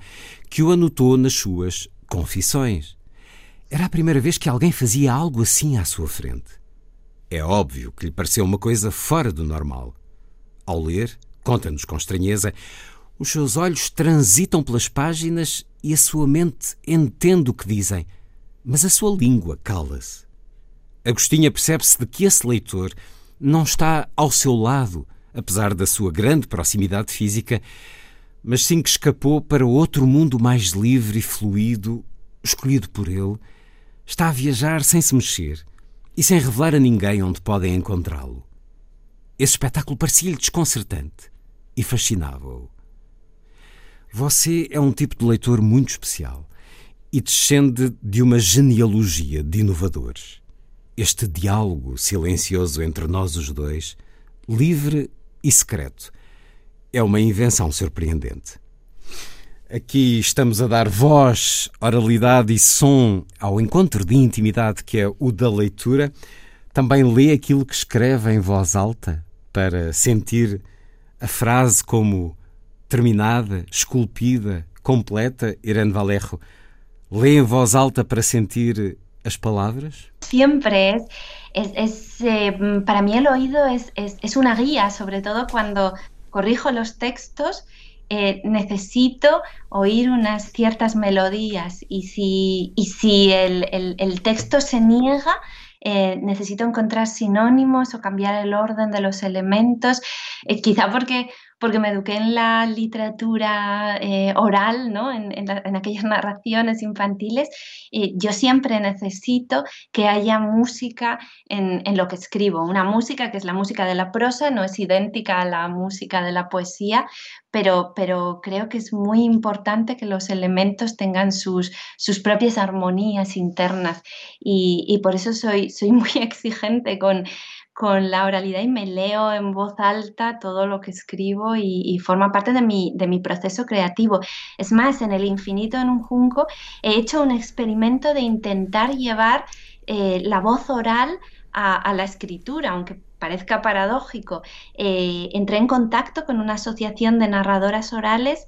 que o anotou nas suas Confissões. Era a primeira vez que alguém fazia algo assim à sua frente. É óbvio que lhe pareceu uma coisa fora do normal. Ao ler, conta-nos com estranheza, os seus olhos transitam pelas páginas e a sua mente entende o que dizem, mas a sua língua cala-se. Agostinha percebe-se de que esse leitor não está ao seu lado, apesar da sua grande proximidade física, mas sim que escapou para outro mundo mais livre e fluido, escolhido por ele, está a viajar sem se mexer e sem revelar a ninguém onde podem encontrá-lo. Esse espetáculo parecia-lhe desconcertante e fascinava-o. Você é um tipo de leitor muito especial e descende de uma genealogia de inovadores. Este diálogo silencioso entre nós os dois, livre e secreto, é uma invenção surpreendente. Aqui estamos a dar voz, oralidade e som ao encontro de intimidade que é o da leitura. Também lê aquilo que escreve em voz alta para sentir a frase como terminada, esculpida, completa, Irene Valerro. Lê em voz alta para sentir as es, es eh, para mí el oído es, es, es una guía, sobre todo cuando corrijo los textos eh, necesito oír unas ciertas melodías y si, y si el, el, texto se niega, eh, necesito encontrar sinónimos o cambiar el orden de los elementos, eh, quizá porque porque me eduqué en la literatura eh, oral, ¿no? en, en, la, en, aquellas narraciones infantiles, y yo siempre necesito que haya música en, en, lo que escribo. Una música que es la música de la prosa, no es idéntica a la música de la poesía, pero, pero creo que es muy importante que los elementos tengan sus, sus propias armonías internas y, y por eso soy, soy muy exigente con con la oralidad y me leo en voz alta todo lo que escribo y, forma parte de mi, de mi proceso creativo. Es más, en el infinito en un junco he hecho un experimento de intentar llevar eh, la voz oral a, a, la escritura, aunque parezca paradójico, eh, entré en contacto con una asociación de narradoras orales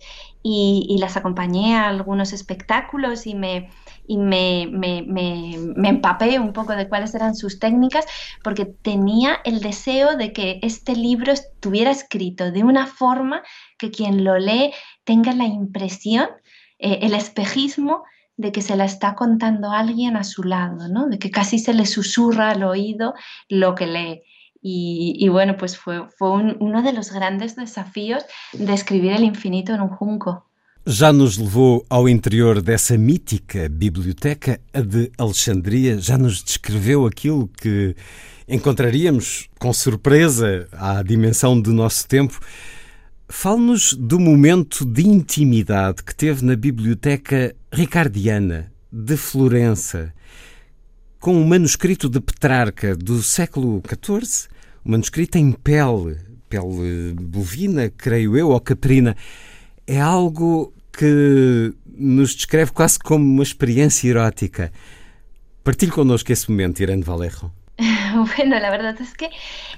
y, las acompañé a algunos espectáculos y me, y me, me, me, me, empapé un poco de cuáles eran sus técnicas porque tenía el deseo de que este libro estuviera escrito de una forma que quien lo lee tenga la impresión, eh, el espejismo de que se la está contando alguien a su lado, ¿no? de que casi se le susurra al oído lo que lee. Y, y, bueno, pues fue, fue un, uno de los grandes desafíos de escribir El infinito en un junco. Já nos levou ao interior dessa mítica biblioteca, a de Alexandria, já nos descreveu aquilo que encontraríamos com surpresa à dimensão do nosso tempo. Fale-nos do momento de intimidade que teve na biblioteca ricardiana de Florença, com um manuscrito de Petrarca do século XIV, manuscrito em pele, pele bovina, creio eu, ou caprina. É algo que nos descreve quase como uma experiência erótica. Partilhe connosco esse momento, Irene Valerro. Bueno, la verdad es que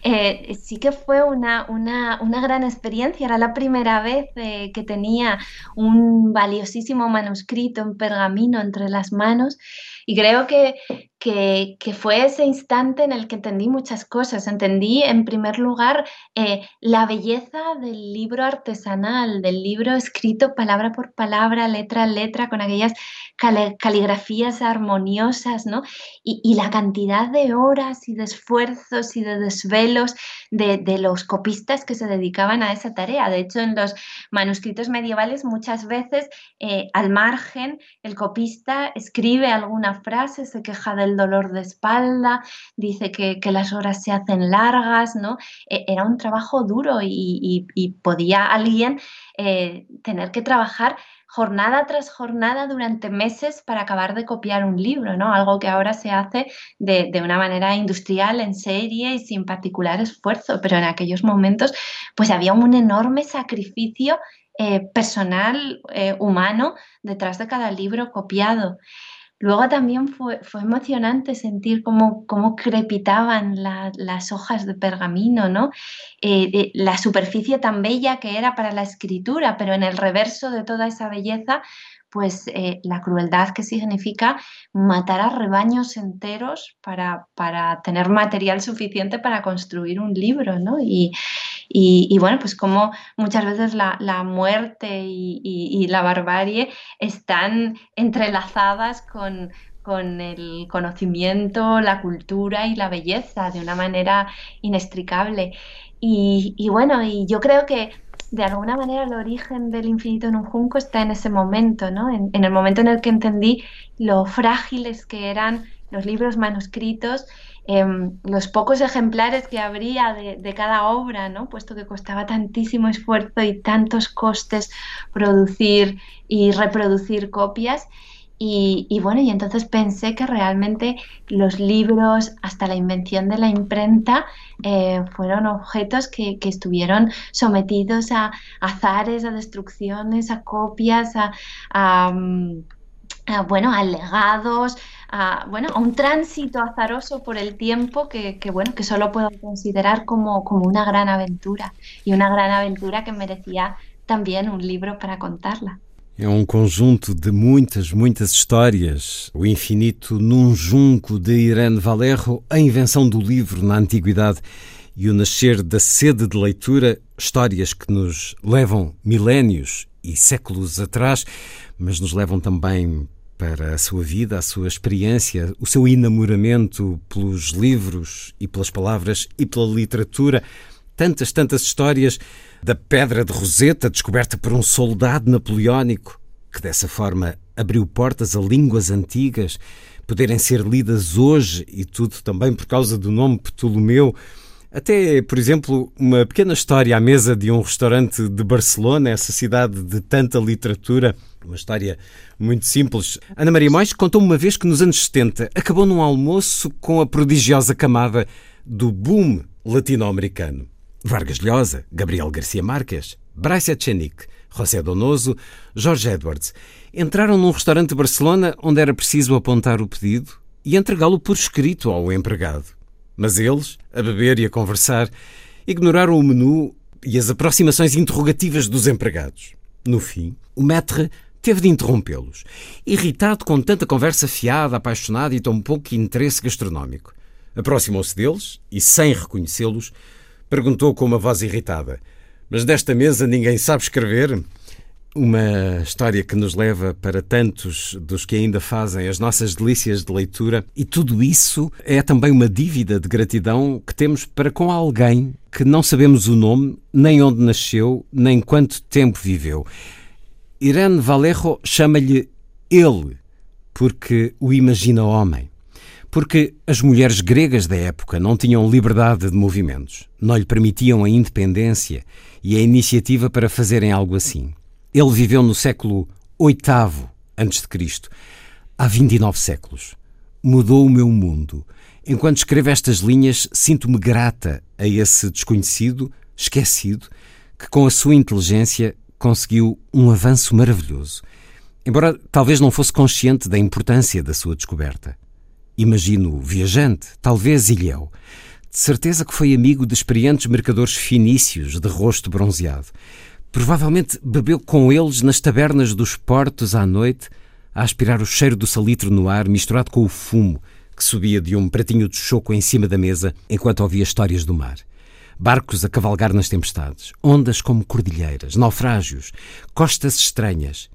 eh, sí que fue una, una, una, gran experiencia. Era la primera vez eh, que tenía un valiosísimo manuscrito en pergamino entre las manos y creo que, que, que, fue ese instante en el que entendí muchas cosas. Entendí, en primer lugar, eh, la belleza del libro artesanal, del libro escrito palabra por palabra, letra a letra, con aquellas cal caligrafías armoniosas, ¿no? Y, y, la cantidad de horas y de esfuerzos y de desvelos de, de, los copistas que se dedicaban a esa tarea. De hecho, en los manuscritos medievales muchas veces, eh, al margen, el copista escribe alguna frase, se queja del dolor de espalda, dice que, las horas se hacen largas, ¿no? Eh, era un trabajo duro y, podía alguien eh, tener que trabajar jornada tras jornada durante meses para acabar de copiar un libro, ¿no? Algo que ahora se hace de, de, una manera industrial, en serie y sin particular esfuerzo, pero en aquellos momentos pues había un enorme sacrificio eh, personal, eh, humano, detrás de cada libro copiado. Luego también fue, fue emocionante sentir cómo, cómo crepitaban la, las hojas de pergamino, ¿no? Eh, eh, la superficie tan bella que era para la escritura, pero en el reverso de toda esa belleza, pues eh, la crueldad que significa matar a rebaños enteros para, para, tener material suficiente para construir un libro, ¿no? Y, y, bueno, pues como muchas veces la, muerte y, la barbarie están entrelazadas con, con el conocimiento, la cultura y la belleza de una manera inextricable. Y, bueno, y yo creo que de alguna manera el origen del infinito en un junco está en ese momento, ¿no? En, el momento en el que entendí lo frágiles que eran los libros manuscritos, em, los pocos ejemplares que habría de, cada obra, ¿no? Puesto que costaba tantísimo esfuerzo y tantos costes producir y reproducir copias. Y, bueno, y entonces pensé que realmente los libros, hasta la invención de la imprenta, eh, fueron objetos que, estuvieron sometidos a, azares, a destrucciones, a copias, a, mm, bueno, a legados, a, bueno, a un tránsito azaroso por el tiempo que, bueno, que solo puedo considerar como, como una gran aventura y una gran aventura que merecía también un libro para contarla. É um conjunto de muitas, muitas histórias. O infinito num junco de Irene Valerro, a invenção do livro na antiguidade e o nascer da sede de leitura, histórias que nos levam milénios e séculos atrás, mas nos levam também para a sua vida, a sua experiência, o seu enamoramento pelos livros e pelas palavras e pela literatura. Tantas, tantas histórias da Pedra de Roseta, descoberta por um soldado napoleónico, que dessa forma abriu portas a línguas antigas, poderem ser lidas hoje, e tudo também por causa do nome Ptolomeu. Até, por exemplo, uma pequena história à mesa de um restaurante de Barcelona, essa cidade de tanta literatura. Uma história muito simples. Ana Maria Mois contou uma vez que nos anos 70 acabou num almoço com a prodigiosa camada do boom latino-americano. Vargas Llosa, Gabriel Garcia Marques, Bryce Echenique, José Donoso, Jorge Edwards entraram num restaurante de Barcelona onde era preciso apontar o pedido e entregá-lo por escrito ao empregado. Mas eles, a beber e a conversar, ignoraram o menu e as aproximações interrogativas dos empregados. No fim, o maître teve de interrompê-los, irritado com tanta conversa fiada, apaixonada e tão pouco interesse gastronómico. Aproximou-se deles e, sem reconhecê-los, Perguntou com uma voz irritada: Mas desta mesa ninguém sabe escrever? Uma história que nos leva para tantos dos que ainda fazem as nossas delícias de leitura, e tudo isso é também uma dívida de gratidão que temos para com alguém que não sabemos o nome, nem onde nasceu, nem quanto tempo viveu. Irene Valerro chama-lhe ele, porque o imagina homem porque as mulheres gregas da época não tinham liberdade de movimentos, não lhe permitiam a independência e a iniciativa para fazerem algo assim. Ele viveu no século VIII a.C., há 29 séculos. Mudou o meu mundo. Enquanto escrevo estas linhas, sinto-me grata a esse desconhecido, esquecido, que com a sua inteligência conseguiu um avanço maravilhoso. Embora talvez não fosse consciente da importância da sua descoberta. Imagino viajante, talvez ilhéu. De certeza que foi amigo de experientes mercadores finícios de rosto bronzeado. Provavelmente bebeu com eles nas tabernas dos portos à noite, a aspirar o cheiro do salitre no ar misturado com o fumo que subia de um pratinho de choco em cima da mesa enquanto ouvia histórias do mar. Barcos a cavalgar nas tempestades, ondas como cordilheiras, naufrágios, costas estranhas,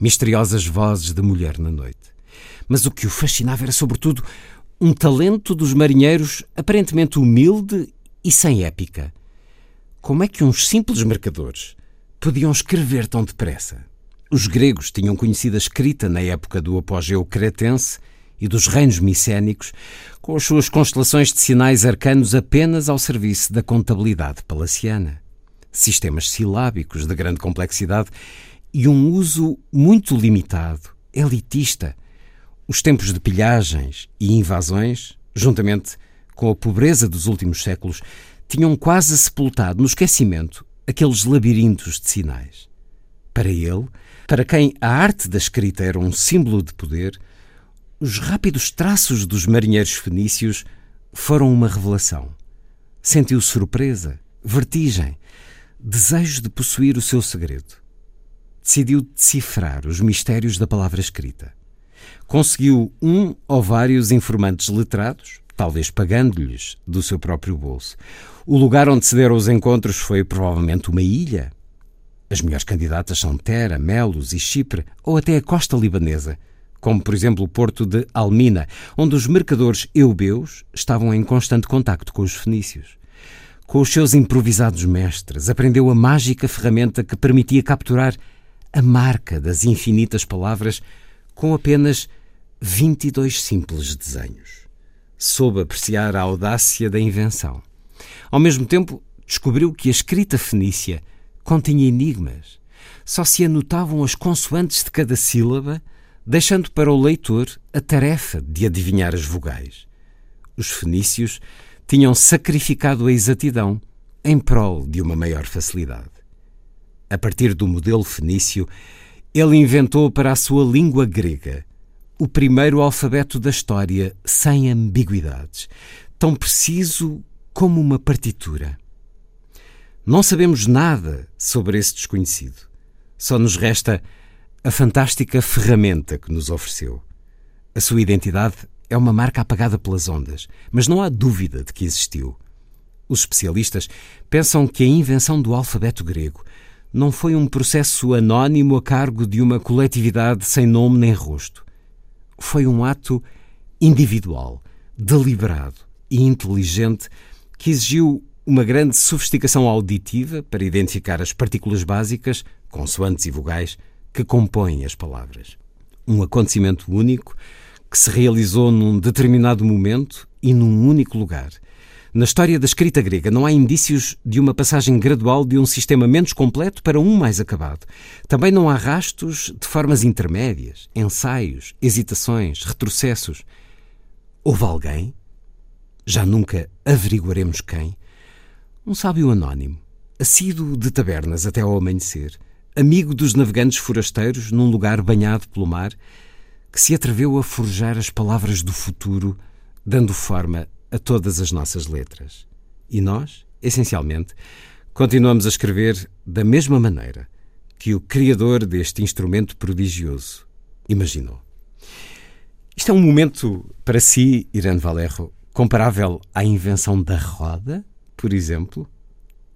misteriosas vozes de mulher na noite mas o que o fascinava era, sobretudo, um talento dos marinheiros aparentemente humilde e sem épica. Como é que uns simples mercadores podiam escrever tão depressa? Os gregos tinham conhecido a escrita na época do apogeu cretense e dos reinos micénicos, com as suas constelações de sinais arcanos apenas ao serviço da contabilidade palaciana. Sistemas silábicos de grande complexidade e um uso muito limitado, elitista, os tempos de pilhagens e invasões, juntamente com a pobreza dos últimos séculos, tinham quase sepultado no esquecimento aqueles labirintos de sinais. Para ele, para quem a arte da escrita era um símbolo de poder, os rápidos traços dos marinheiros fenícios foram uma revelação. Sentiu surpresa, vertigem, desejo de possuir o seu segredo. De decidiu decifrar os mistérios da palavra escrita. Conseguiu um ou vários informantes letrados, talvez pagando-lhes do seu próprio bolso. O lugar onde se deram os encontros foi provavelmente uma ilha. As melhores candidatas são Tera, Melos e Chipre, ou até a costa libanesa, como por exemplo o porto de Almina, onde os mercadores eubeus estavam em constante contacto com os fenícios. Com os seus improvisados mestres, aprendeu a mágica ferramenta que permitia capturar a marca das infinitas palavras com apenas 22 simples desenhos. Soube apreciar a audácia da invenção. Ao mesmo tempo, descobriu que a escrita fenícia continha enigmas. Só se anotavam as consoantes de cada sílaba, deixando para o leitor a tarefa de adivinhar as vogais. Os fenícios tinham sacrificado a exatidão em prol de uma maior facilidade. A partir do modelo fenício, ele inventou para a sua língua grega o primeiro alfabeto da história sem ambiguidades, tão preciso como uma partitura. Não sabemos nada sobre esse desconhecido. Só nos resta a fantástica ferramenta que nos ofereceu. A sua identidade é uma marca apagada pelas ondas, mas não há dúvida de que existiu. Os especialistas pensam que a invenção do alfabeto grego não foi um processo anónimo a cargo de uma coletividade sem nome nem rosto. Foi um ato individual, deliberado e inteligente que exigiu uma grande sofisticação auditiva para identificar as partículas básicas, consoantes e vogais, que compõem as palavras. Um acontecimento único que se realizou num determinado momento e num único lugar. Na história da escrita grega não há indícios de uma passagem gradual de um sistema menos completo para um mais acabado. Também não há rastros de formas intermédias, ensaios, hesitações, retrocessos. Houve alguém, já nunca averiguaremos quem, um sábio anónimo, assíduo de tabernas até ao amanhecer, amigo dos navegantes forasteiros num lugar banhado pelo mar, que se atreveu a forjar as palavras do futuro, dando forma a todas as nossas letras. E nós, essencialmente, continuamos a escrever da mesma maneira que o criador deste instrumento prodigioso imaginou. Isto é um momento para si, Irene Valerro, comparável à invenção da roda, por exemplo?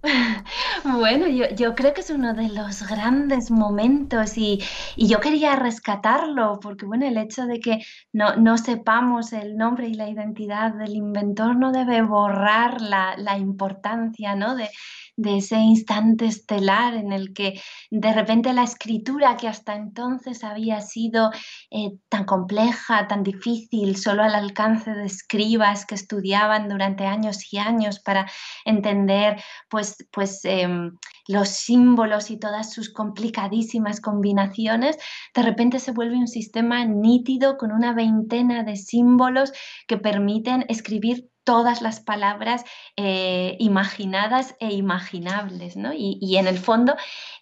Bueno, yo, yo, creo que es uno de los grandes momentos y, y, yo quería rescatarlo porque, bueno, el hecho de que no, no, sepamos el nombre y la identidad del inventor no debe borrar la, la importancia, ¿no? De, de ese instante estelar en el que de repente la escritura que hasta entonces había sido eh, tan compleja, tan difícil, solo al alcance de escribas que estudiaban durante años y años para entender pues, pues em, los símbolos y todas sus complicadísimas combinaciones, de repente se vuelve un sistema nítido con una veintena de símbolos que permiten escribir todas las palabras eh, imaginadas e imaginables. ¿no? Y, en el fondo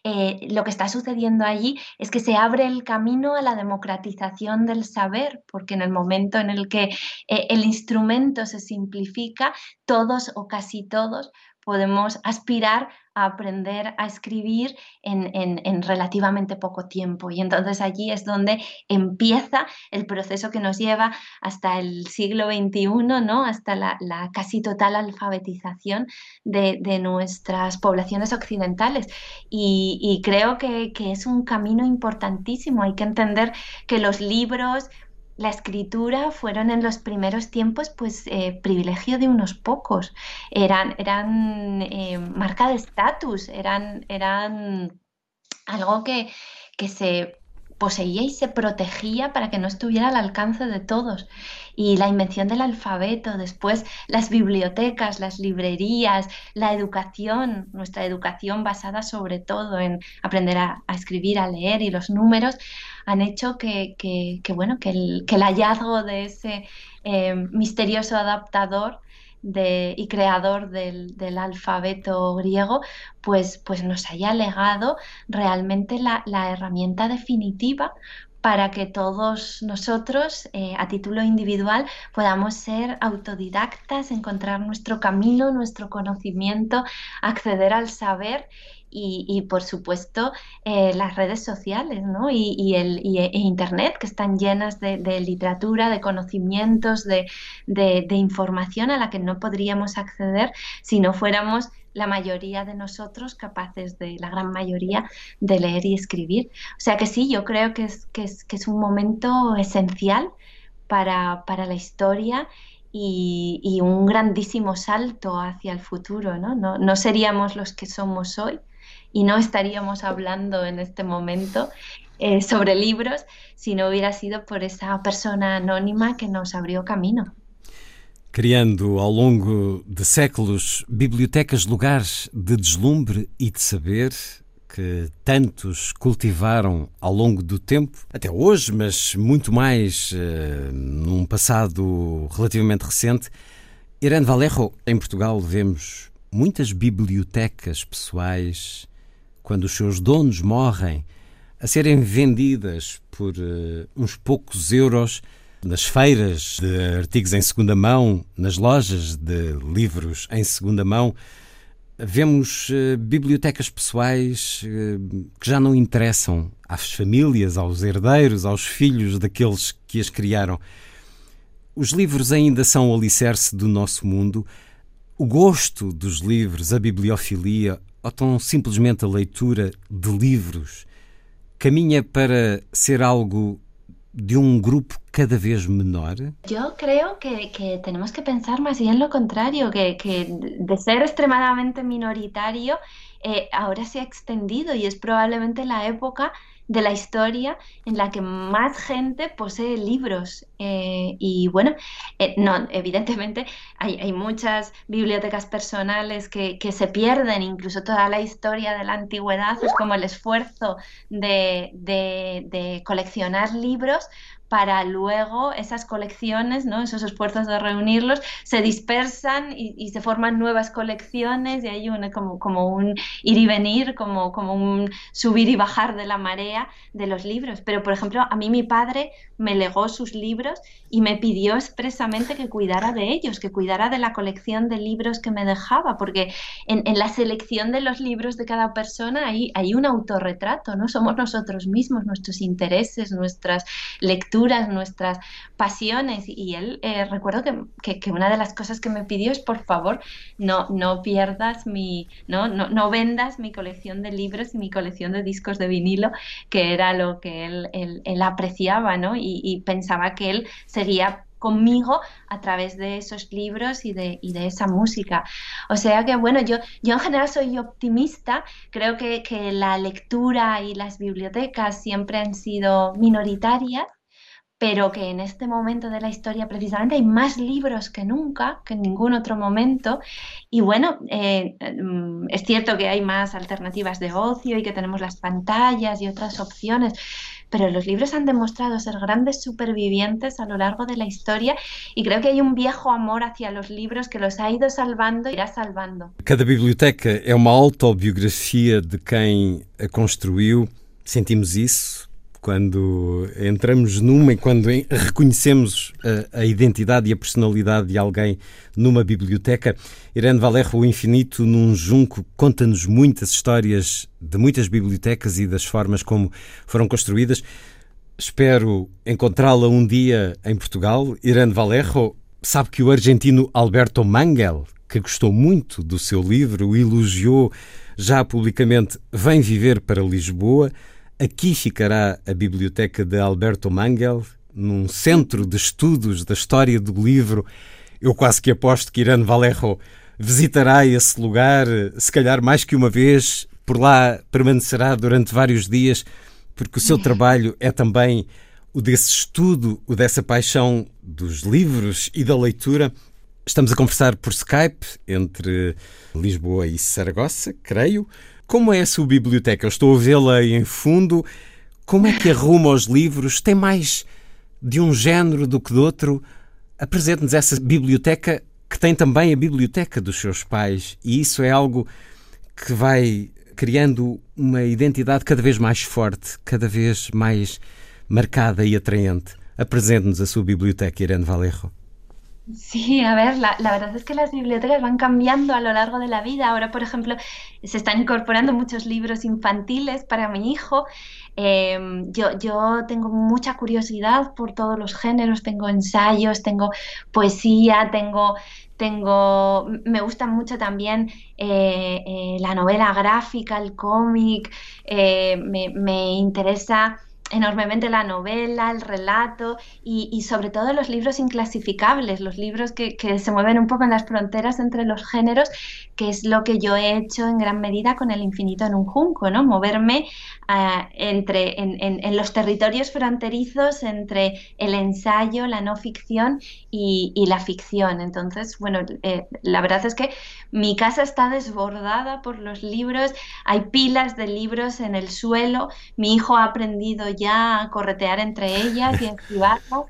eh, lo que está sucediendo allí es que se abre el camino a la democratización del saber, porque en el momento en el que eh, el instrumento se simplifica, todos o casi todos podemos aspirar a aprender a escribir en, en, en, relativamente poco tiempo. Y entonces allí es donde empieza el proceso que nos lleva hasta el siglo XXI, ¿no? hasta la, la casi total alfabetización de, de, nuestras poblaciones occidentales. Y, y creo que, que es un camino importantísimo. Hay que entender que los libros, la escritura fueron en los primeros tiempos pues eh, privilegio de unos pocos, eran, eran eh, marca de estatus, eran, eran algo que, que se poseía y se protegía para que no estuviera al alcance de todos. Y la invención del alfabeto, después las bibliotecas, las librerías, la educación, nuestra educación basada sobre todo en aprender a, a escribir, a leer y los números, han hecho que, que, bueno, que el, que el, hallazgo de ese eh, misterioso adaptador de, y creador del, del, alfabeto griego, pues, pues nos haya legado realmente la, la herramienta definitiva para que todos nosotros, eh, a título individual, podamos ser autodidactas, encontrar nuestro camino, nuestro conocimiento, acceder al saber y, por supuesto eh, las redes sociales ¿no? y, el, e Internet que están llenas de, literatura, de conocimientos, de, información a la que no podríamos acceder si no fuéramos la mayoría de nosotros capaces de, la gran mayoría, de leer y escribir. O sea que sí, yo creo que es, que es, que es un momento esencial para, para la historia y, un grandísimo salto hacia el futuro. ¿no? No seríamos los que somos hoy y no estaríamos hablando en este momento eh, sobre libros si no hubiera sido por esa persona anónima que nos abrió camino. Criando ao longo de séculos bibliotecas lugares de deslumbre e de saber, que tantos cultivaram ao longo do tempo, até hoje, mas muito mais uh, num passado relativamente recente. Irene Valerro, em Portugal, vemos muitas bibliotecas pessoais, quando os seus donos morrem, a serem vendidas por uh, uns poucos euros nas feiras de artigos em segunda mão, nas lojas de livros em segunda mão. Vemos uh, bibliotecas pessoais uh, que já não interessam às famílias, aos herdeiros, aos filhos daqueles que as criaram. Os livros ainda são o alicerce do nosso mundo. O gosto dos livros, a bibliofilia ou tão simplesmente a leitura de livros caminha para ser algo de un grupo cada vez menor? Yo creo que, que tenemos que pensar más bien lo contrario, que, que de ser extremadamente minoritario, eh, ahora se ha extendido y es probablemente la época de la historia en la que más gente posee libros. Eh, y bueno, eh, no, evidentemente hay, muchas bibliotecas personales que, se pierden, incluso toda la historia de la antigüedad es como el esfuerzo de, de coleccionar libros para luego esas colecciones, ¿no? esos esfuerzos de reunirlos, se dispersan y, se forman nuevas colecciones y hay como, como, un ir y venir, como, como un subir y bajar de la marea de los libros. Pero, por ejemplo, a mí mi padre me legó sus libros y me pidió expresamente que cuidara de ellos, que cuidara de la colección de libros que me dejaba, porque en, la selección de los libros de cada persona hay, hay un autorretrato, ¿no? Somos nosotros mismos, nuestros intereses, nuestras lecturas nuestras pasiones. Y él, eh, recuerdo que, que, una de las cosas que me pidió es, por favor, no, no pierdas mi, no, no, no vendas mi colección de libros y mi colección de discos de vinilo, que era lo que él, él, apreciaba, ¿no? Y, y pensaba que él seguía conmigo a través de esos libros y de, y de, esa música. O sea que, bueno, yo, yo en general soy optimista, creo que, que la lectura y las bibliotecas siempre han sido minoritarias pero que en este momento de la historia precisamente hay más libros que nunca, que en ningún otro momento. Y bueno, eh, mm, es cierto que hay más alternativas de ocio y que tenemos las pantallas y otras opciones, pero los libros han demostrado ser grandes supervivientes a lo largo de la historia y creo que hay un viejo amor hacia los libros que los ha ido salvando e irá salvando. Cada biblioteca é uma autobiografia de quem a construiu. Sentimos isso quando entramos numa e quando reconhecemos a, a, identidade e a personalidade de alguém numa biblioteca. Irene Valerro, o Infinito num Junco, conta-nos muitas histórias de muitas bibliotecas e das formas como foram construídas. Espero encontrá-la um dia em Portugal. Irene Valerro sabe que o argentino Alberto Mangel, que gostou muito do seu livro, elogiou já publicamente, vem viver para Lisboa. Aqui ficará a biblioteca de Alberto Mangel, num centro de estudos da história do livro. Eu quase que aposto que Irene Valerro visitará esse lugar, se calhar mais que uma vez, por lá permanecerá durante vários dias, porque o seu trabalho é também o desse estudo, o dessa paixão dos livros e da leitura. Estamos a conversar por Skype entre Lisboa e Saragossa, creio. Como é a sua biblioteca? Eu estou a vê-la em fundo. Como é que arruma os livros? Tem mais de um género do que de outro? Apresente-nos essa biblioteca que tem também a biblioteca dos seus pais, e isso é algo que vai criando uma identidade cada vez mais forte, cada vez mais marcada e atraente. Apresente-nos a sua biblioteca, Irene Valerro. Sí, a ver, la, verdad es que las bibliotecas van cambiando a lo largo de la vida. Ahora, por ejemplo, se están incorporando muchos libros infantiles para mi hijo. Eh, yo, yo tengo mucha curiosidad por todos los géneros, tengo ensayos, tengo poesía, tengo, tengo, me gusta mucho también eh, eh, la novela gráfica, el cómic, eh, me, me interesa enormemente la novela, el relato y, y, sobre todo los libros inclasificables, los libros que, que, se mueven un poco en las fronteras entre los géneros, que es lo que yo he hecho en gran medida con el infinito en un junco, ¿no? Moverme uh, entre, en, en, en, los territorios fronterizos entre el ensayo, la no ficción y, y la ficción. Entonces, bueno, eh, la verdad es que mi casa está desbordada por los libros, hay pilas de libros en el suelo, mi hijo ha aprendido ya a corretear entre ellas y esquivarlas.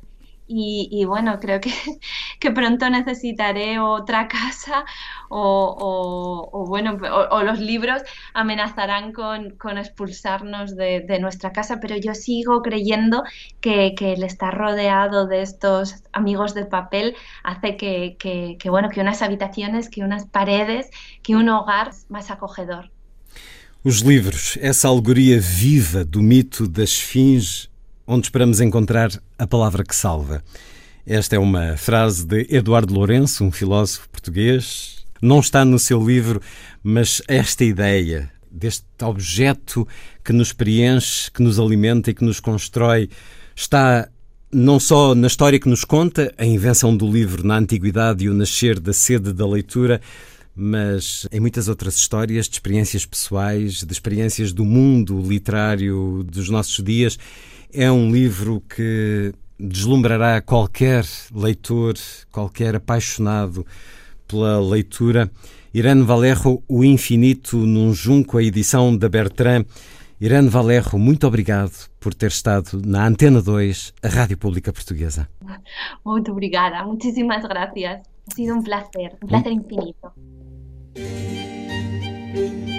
Y, y, bueno, creo que, que, pronto necesitaré otra casa o, o, o bueno, o, o, los libros amenazarán con, con expulsarnos de, de, nuestra casa, pero yo sigo creyendo que, que, el estar rodeado de estos amigos de papel hace que, que, que, bueno, que unas habitaciones, que unas paredes, que un hogar más acogedor. Os livros, essa alegoria viva do mito da esfinge, onde esperamos encontrar a palavra que salva. Esta é uma frase de Eduardo Lourenço, um filósofo português. Não está no seu livro, mas esta ideia deste objeto que nos preenche, que nos alimenta e que nos constrói está não só na história que nos conta, a invenção do livro na antiguidade e o nascer da sede da leitura, mas em muitas outras histórias de experiências pessoais, de experiências do mundo literário dos nossos dias. É um livro que deslumbrará qualquer leitor, qualquer apaixonado pela leitura. Irene Valerro, O Infinito num Junco, a edição da Bertrand. Irene Valerro, muito obrigado por ter estado na Antena 2, a Rádio Pública Portuguesa. Muito obrigada, muitíssimas gracias. Ha sido un placer, un placer infinito. thank you.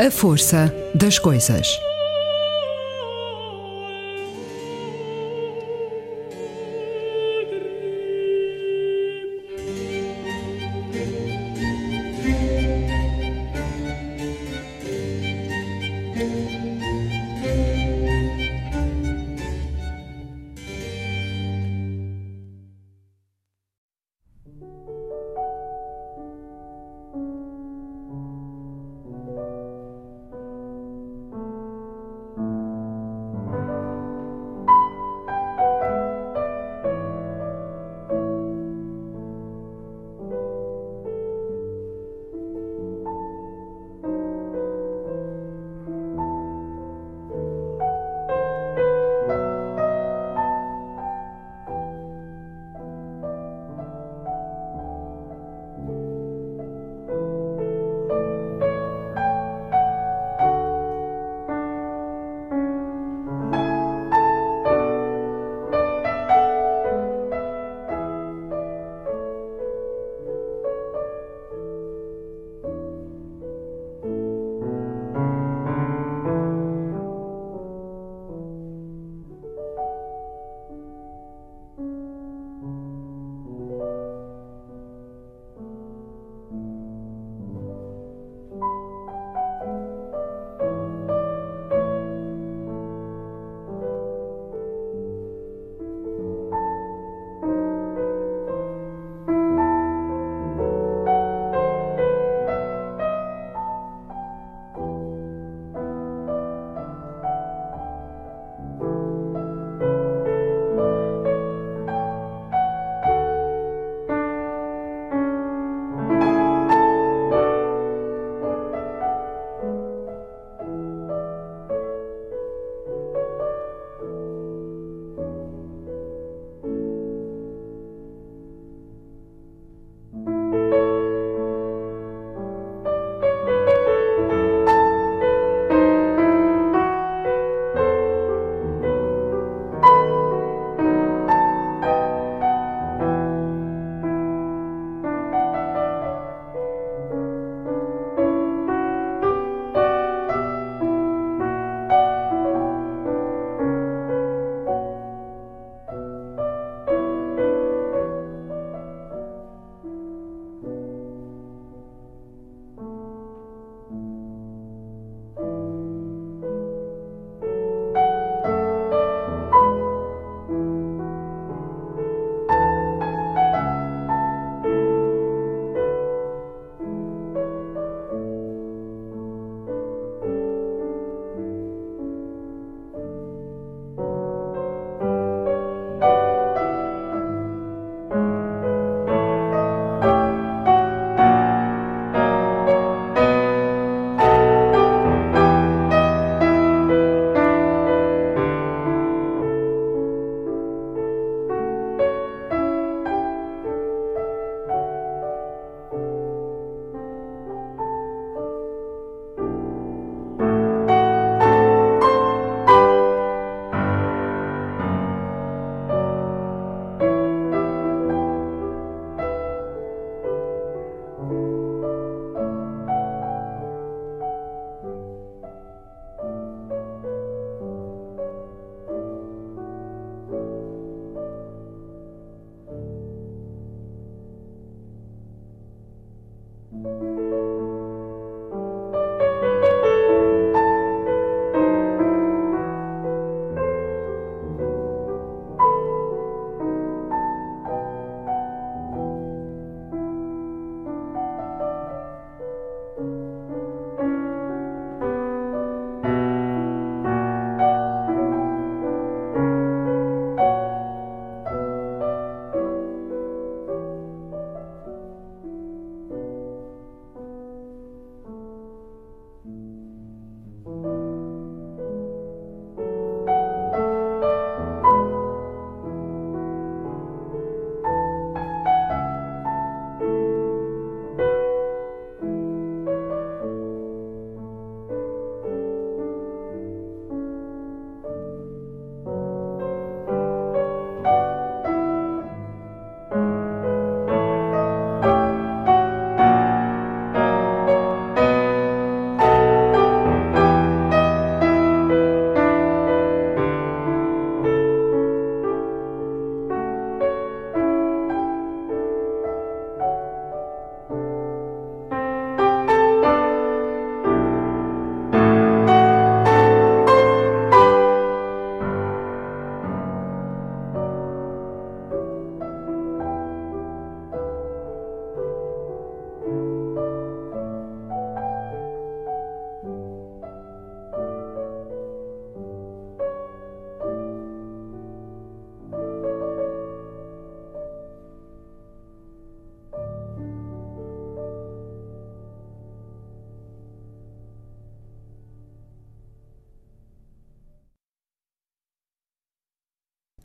A força das coisas.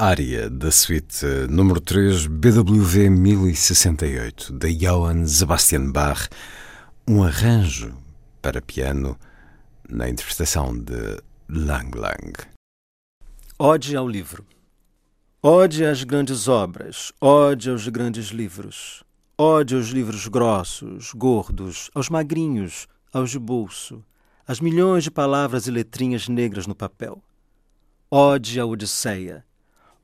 Área da suíte número 3, BWV 1068, de Johann Sebastian Bach, um arranjo para piano na interpretação de Lang Lang. Ode ao livro. Ode às grandes obras, ode aos grandes livros, ode aos livros grossos, gordos, aos magrinhos, aos de bolso, às milhões de palavras e letrinhas negras no papel. Ode à Odisseia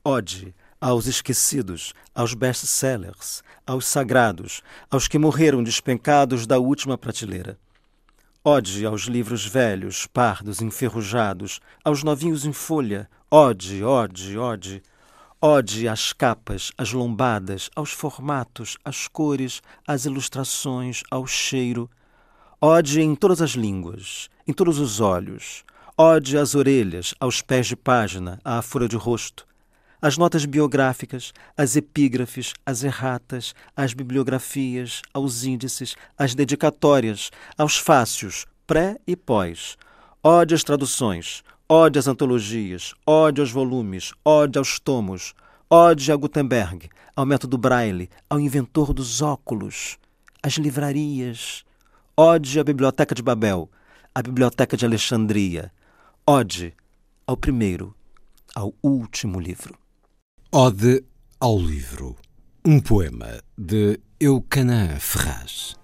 Ode aos esquecidos, aos best-sellers, aos sagrados, aos que morreram despencados da última prateleira. Ode aos livros velhos, pardos, enferrujados, aos novinhos em folha. Ode, ode, ode. Ode às capas, às lombadas, aos formatos, às cores, às ilustrações, ao cheiro. Ode em todas as línguas, em todos os olhos. Ode às orelhas, aos pés de página, à folha de rosto as notas biográficas, as epígrafes, as erratas, as bibliografias, aos índices, as dedicatórias, aos fácios, pré e pós. Ode às traduções, ode às antologias, ode aos volumes, ode aos tomos, ode a Gutenberg, ao método Braille, ao inventor dos óculos, às livrarias, ode à Biblioteca de Babel, à Biblioteca de Alexandria, ode ao primeiro, ao último livro. Ode ao livro. Um poema de Eucanã Ferraz.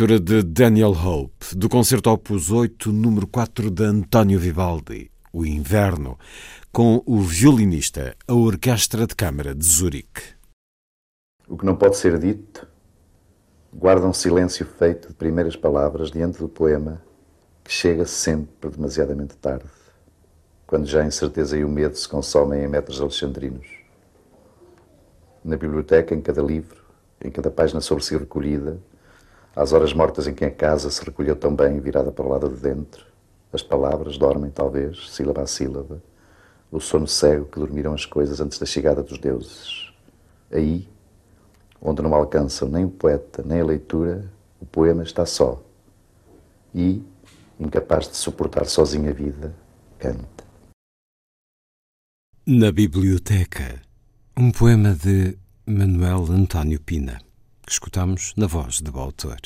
Leitura de Daniel Hope, do concerto Opus 8, número 4 de António Vivaldi, O Inverno, com o violinista, a Orquestra de Câmara de Zurique. O que não pode ser dito guarda um silêncio feito de primeiras palavras diante do poema que chega sempre demasiadamente tarde, quando já a incerteza e o medo se consomem em metros alexandrinos. Na biblioteca, em cada livro, em cada página sobre si recolhida, às horas mortas em que a casa se recolheu tão bem virada para o lado de dentro, as palavras dormem, talvez, sílaba a sílaba, o sono cego que dormiram as coisas antes da chegada dos deuses. Aí, onde não alcançam nem o poeta nem a leitura, o poema está só. E, incapaz de suportar sozinho a vida, canta. Na biblioteca, um poema de Manuel António Pina, que escutamos na voz do autor.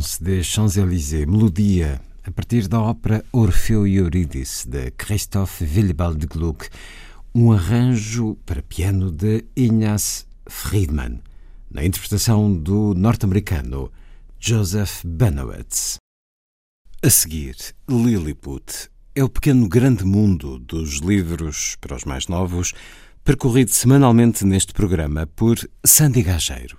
Danse des Champs-Élysées, melodia, a partir da ópera Orfeu e Eurídice, de Christoph Willibald Gluck, um arranjo para piano de Ignaz Friedman, na interpretação do norte-americano Joseph Benowitz. A seguir, Lilliput é o pequeno grande mundo dos livros para os mais novos, percorrido semanalmente neste programa por Sandy Gageiro.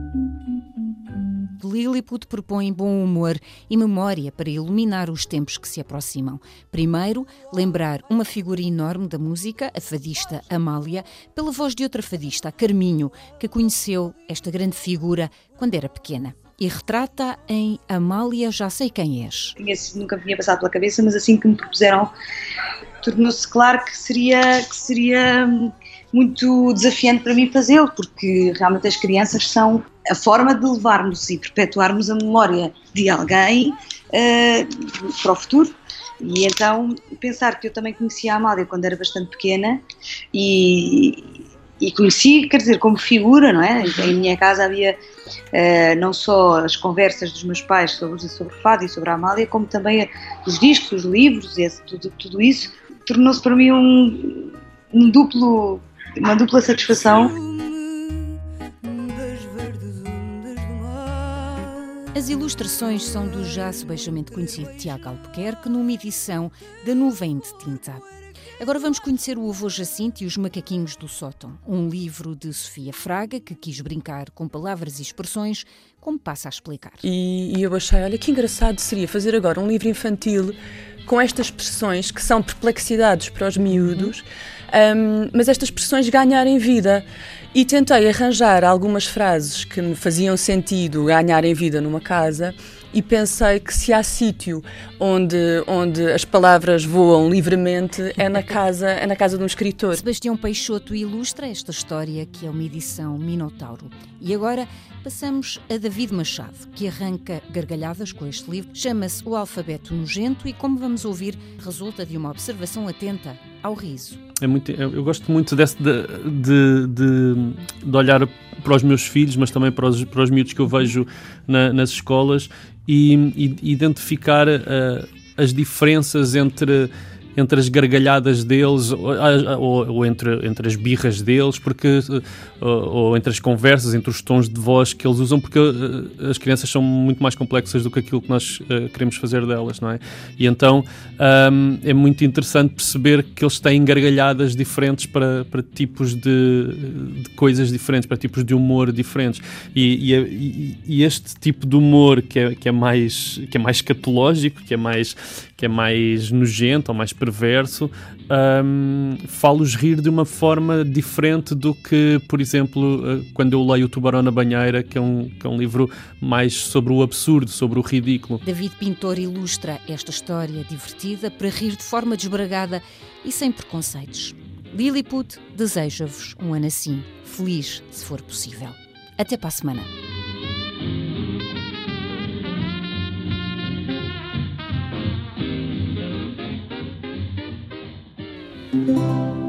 Lilliput propõe bom humor e memória para iluminar os tempos que se aproximam. Primeiro, lembrar uma figura enorme da música, a fadista Amália, pela voz de outra fadista, a Carminho, que conheceu esta grande figura quando era pequena. E retrata em Amália Já Sei Quem És. Nunca me tinha passado pela cabeça, mas assim que me propuseram, tornou-se claro que seria, que seria muito desafiante para mim fazê-lo, porque realmente as crianças são a forma de levarmos e perpetuarmos a memória de alguém uh, para o futuro. E então pensar que eu também conhecia a Amália quando era bastante pequena e, e conheci, quer dizer, como figura, não é? Em minha casa havia uh, não só as conversas dos meus pais sobre, sobre fado e sobre a Amália, como também os discos, os livros, esse, tudo, tudo isso tornou-se para mim um, um duplo, uma dupla satisfação. As ilustrações são do já subejamente conhecido Tiago Albuquerque numa edição da Nuvem de Tinta. Agora vamos conhecer o avô Jacinto e os macaquinhos do sótão, um livro de Sofia Fraga que quis brincar com palavras e expressões, como passa a explicar. E, e eu achei, olha que engraçado seria fazer agora um livro infantil com estas expressões que são perplexidades para os miúdos, um, mas estas expressões ganharem vida. E tentei arranjar algumas frases que me faziam sentido ganharem vida numa casa e pensei que se há sítio onde, onde as palavras voam livremente é na casa é na casa de um escritor. Sebastião Peixoto ilustra esta história que é uma edição Minotauro. E agora passamos a David Machado, que arranca gargalhadas com este livro. Chama-se O Alfabeto Nojento e, como vamos ouvir, resulta de uma observação atenta ao riso. É muito, eu gosto muito desse, de, de, de, de, olhar para os meus filhos, mas também para os, para os miúdos que eu vejo na, nas escolas e, e identificar uh, as diferenças entre entre as gargalhadas deles ou, ou, entre, entre as birras deles, porque ou, ou, entre as conversas, entre os tons de voz que eles usam, porque uh, as crianças são muito mais complexas do que aquilo que nós uh, queremos fazer delas, não é? E então um, é muito interessante perceber que eles têm gargalhadas diferentes para, para tipos de, de coisas diferentes, para tipos de humor diferentes. E, e, e, este tipo de humor que é, que é mais que é mais catológico, que é mais que é mais nojento ou mais perverso, um, falo-os rir de uma forma diferente do que, por exemplo, eh, quando eu leio O Tubarão na Banheira, que é, um, que é um livro mais sobre o absurdo, sobre o ridículo. David Pintor ilustra esta história divertida para rir de forma desbragada e sem preconceitos. Lilliput deseja-vos um ano assim, feliz se for possível. Até para a semana. Música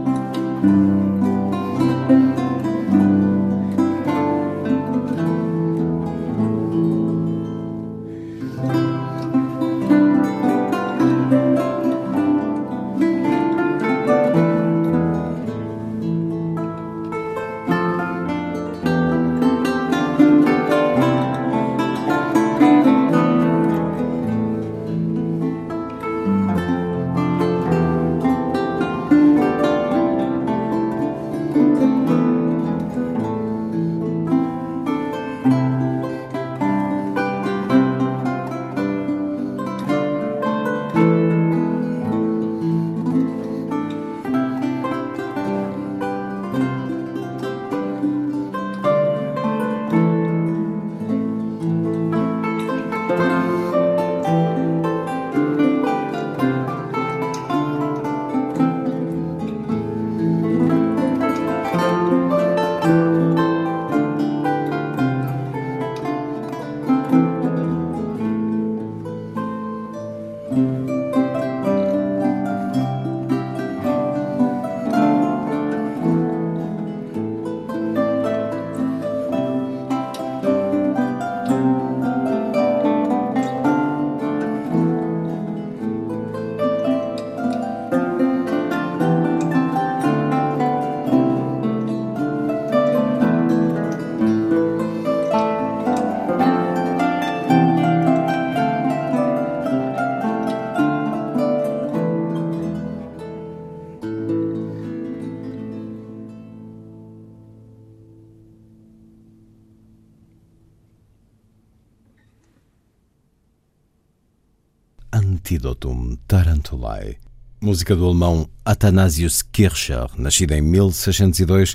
música do alemão Athanasius Kircher, nascida em 1602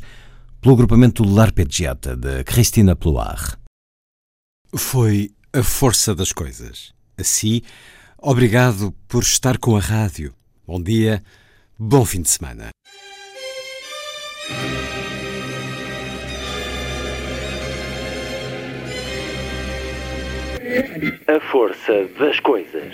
pelo agrupamento L'Arpeggiata de Christina Ploir. Foi a força das coisas. Assim, obrigado por estar com a rádio. Bom dia, bom fim de semana. A força das coisas.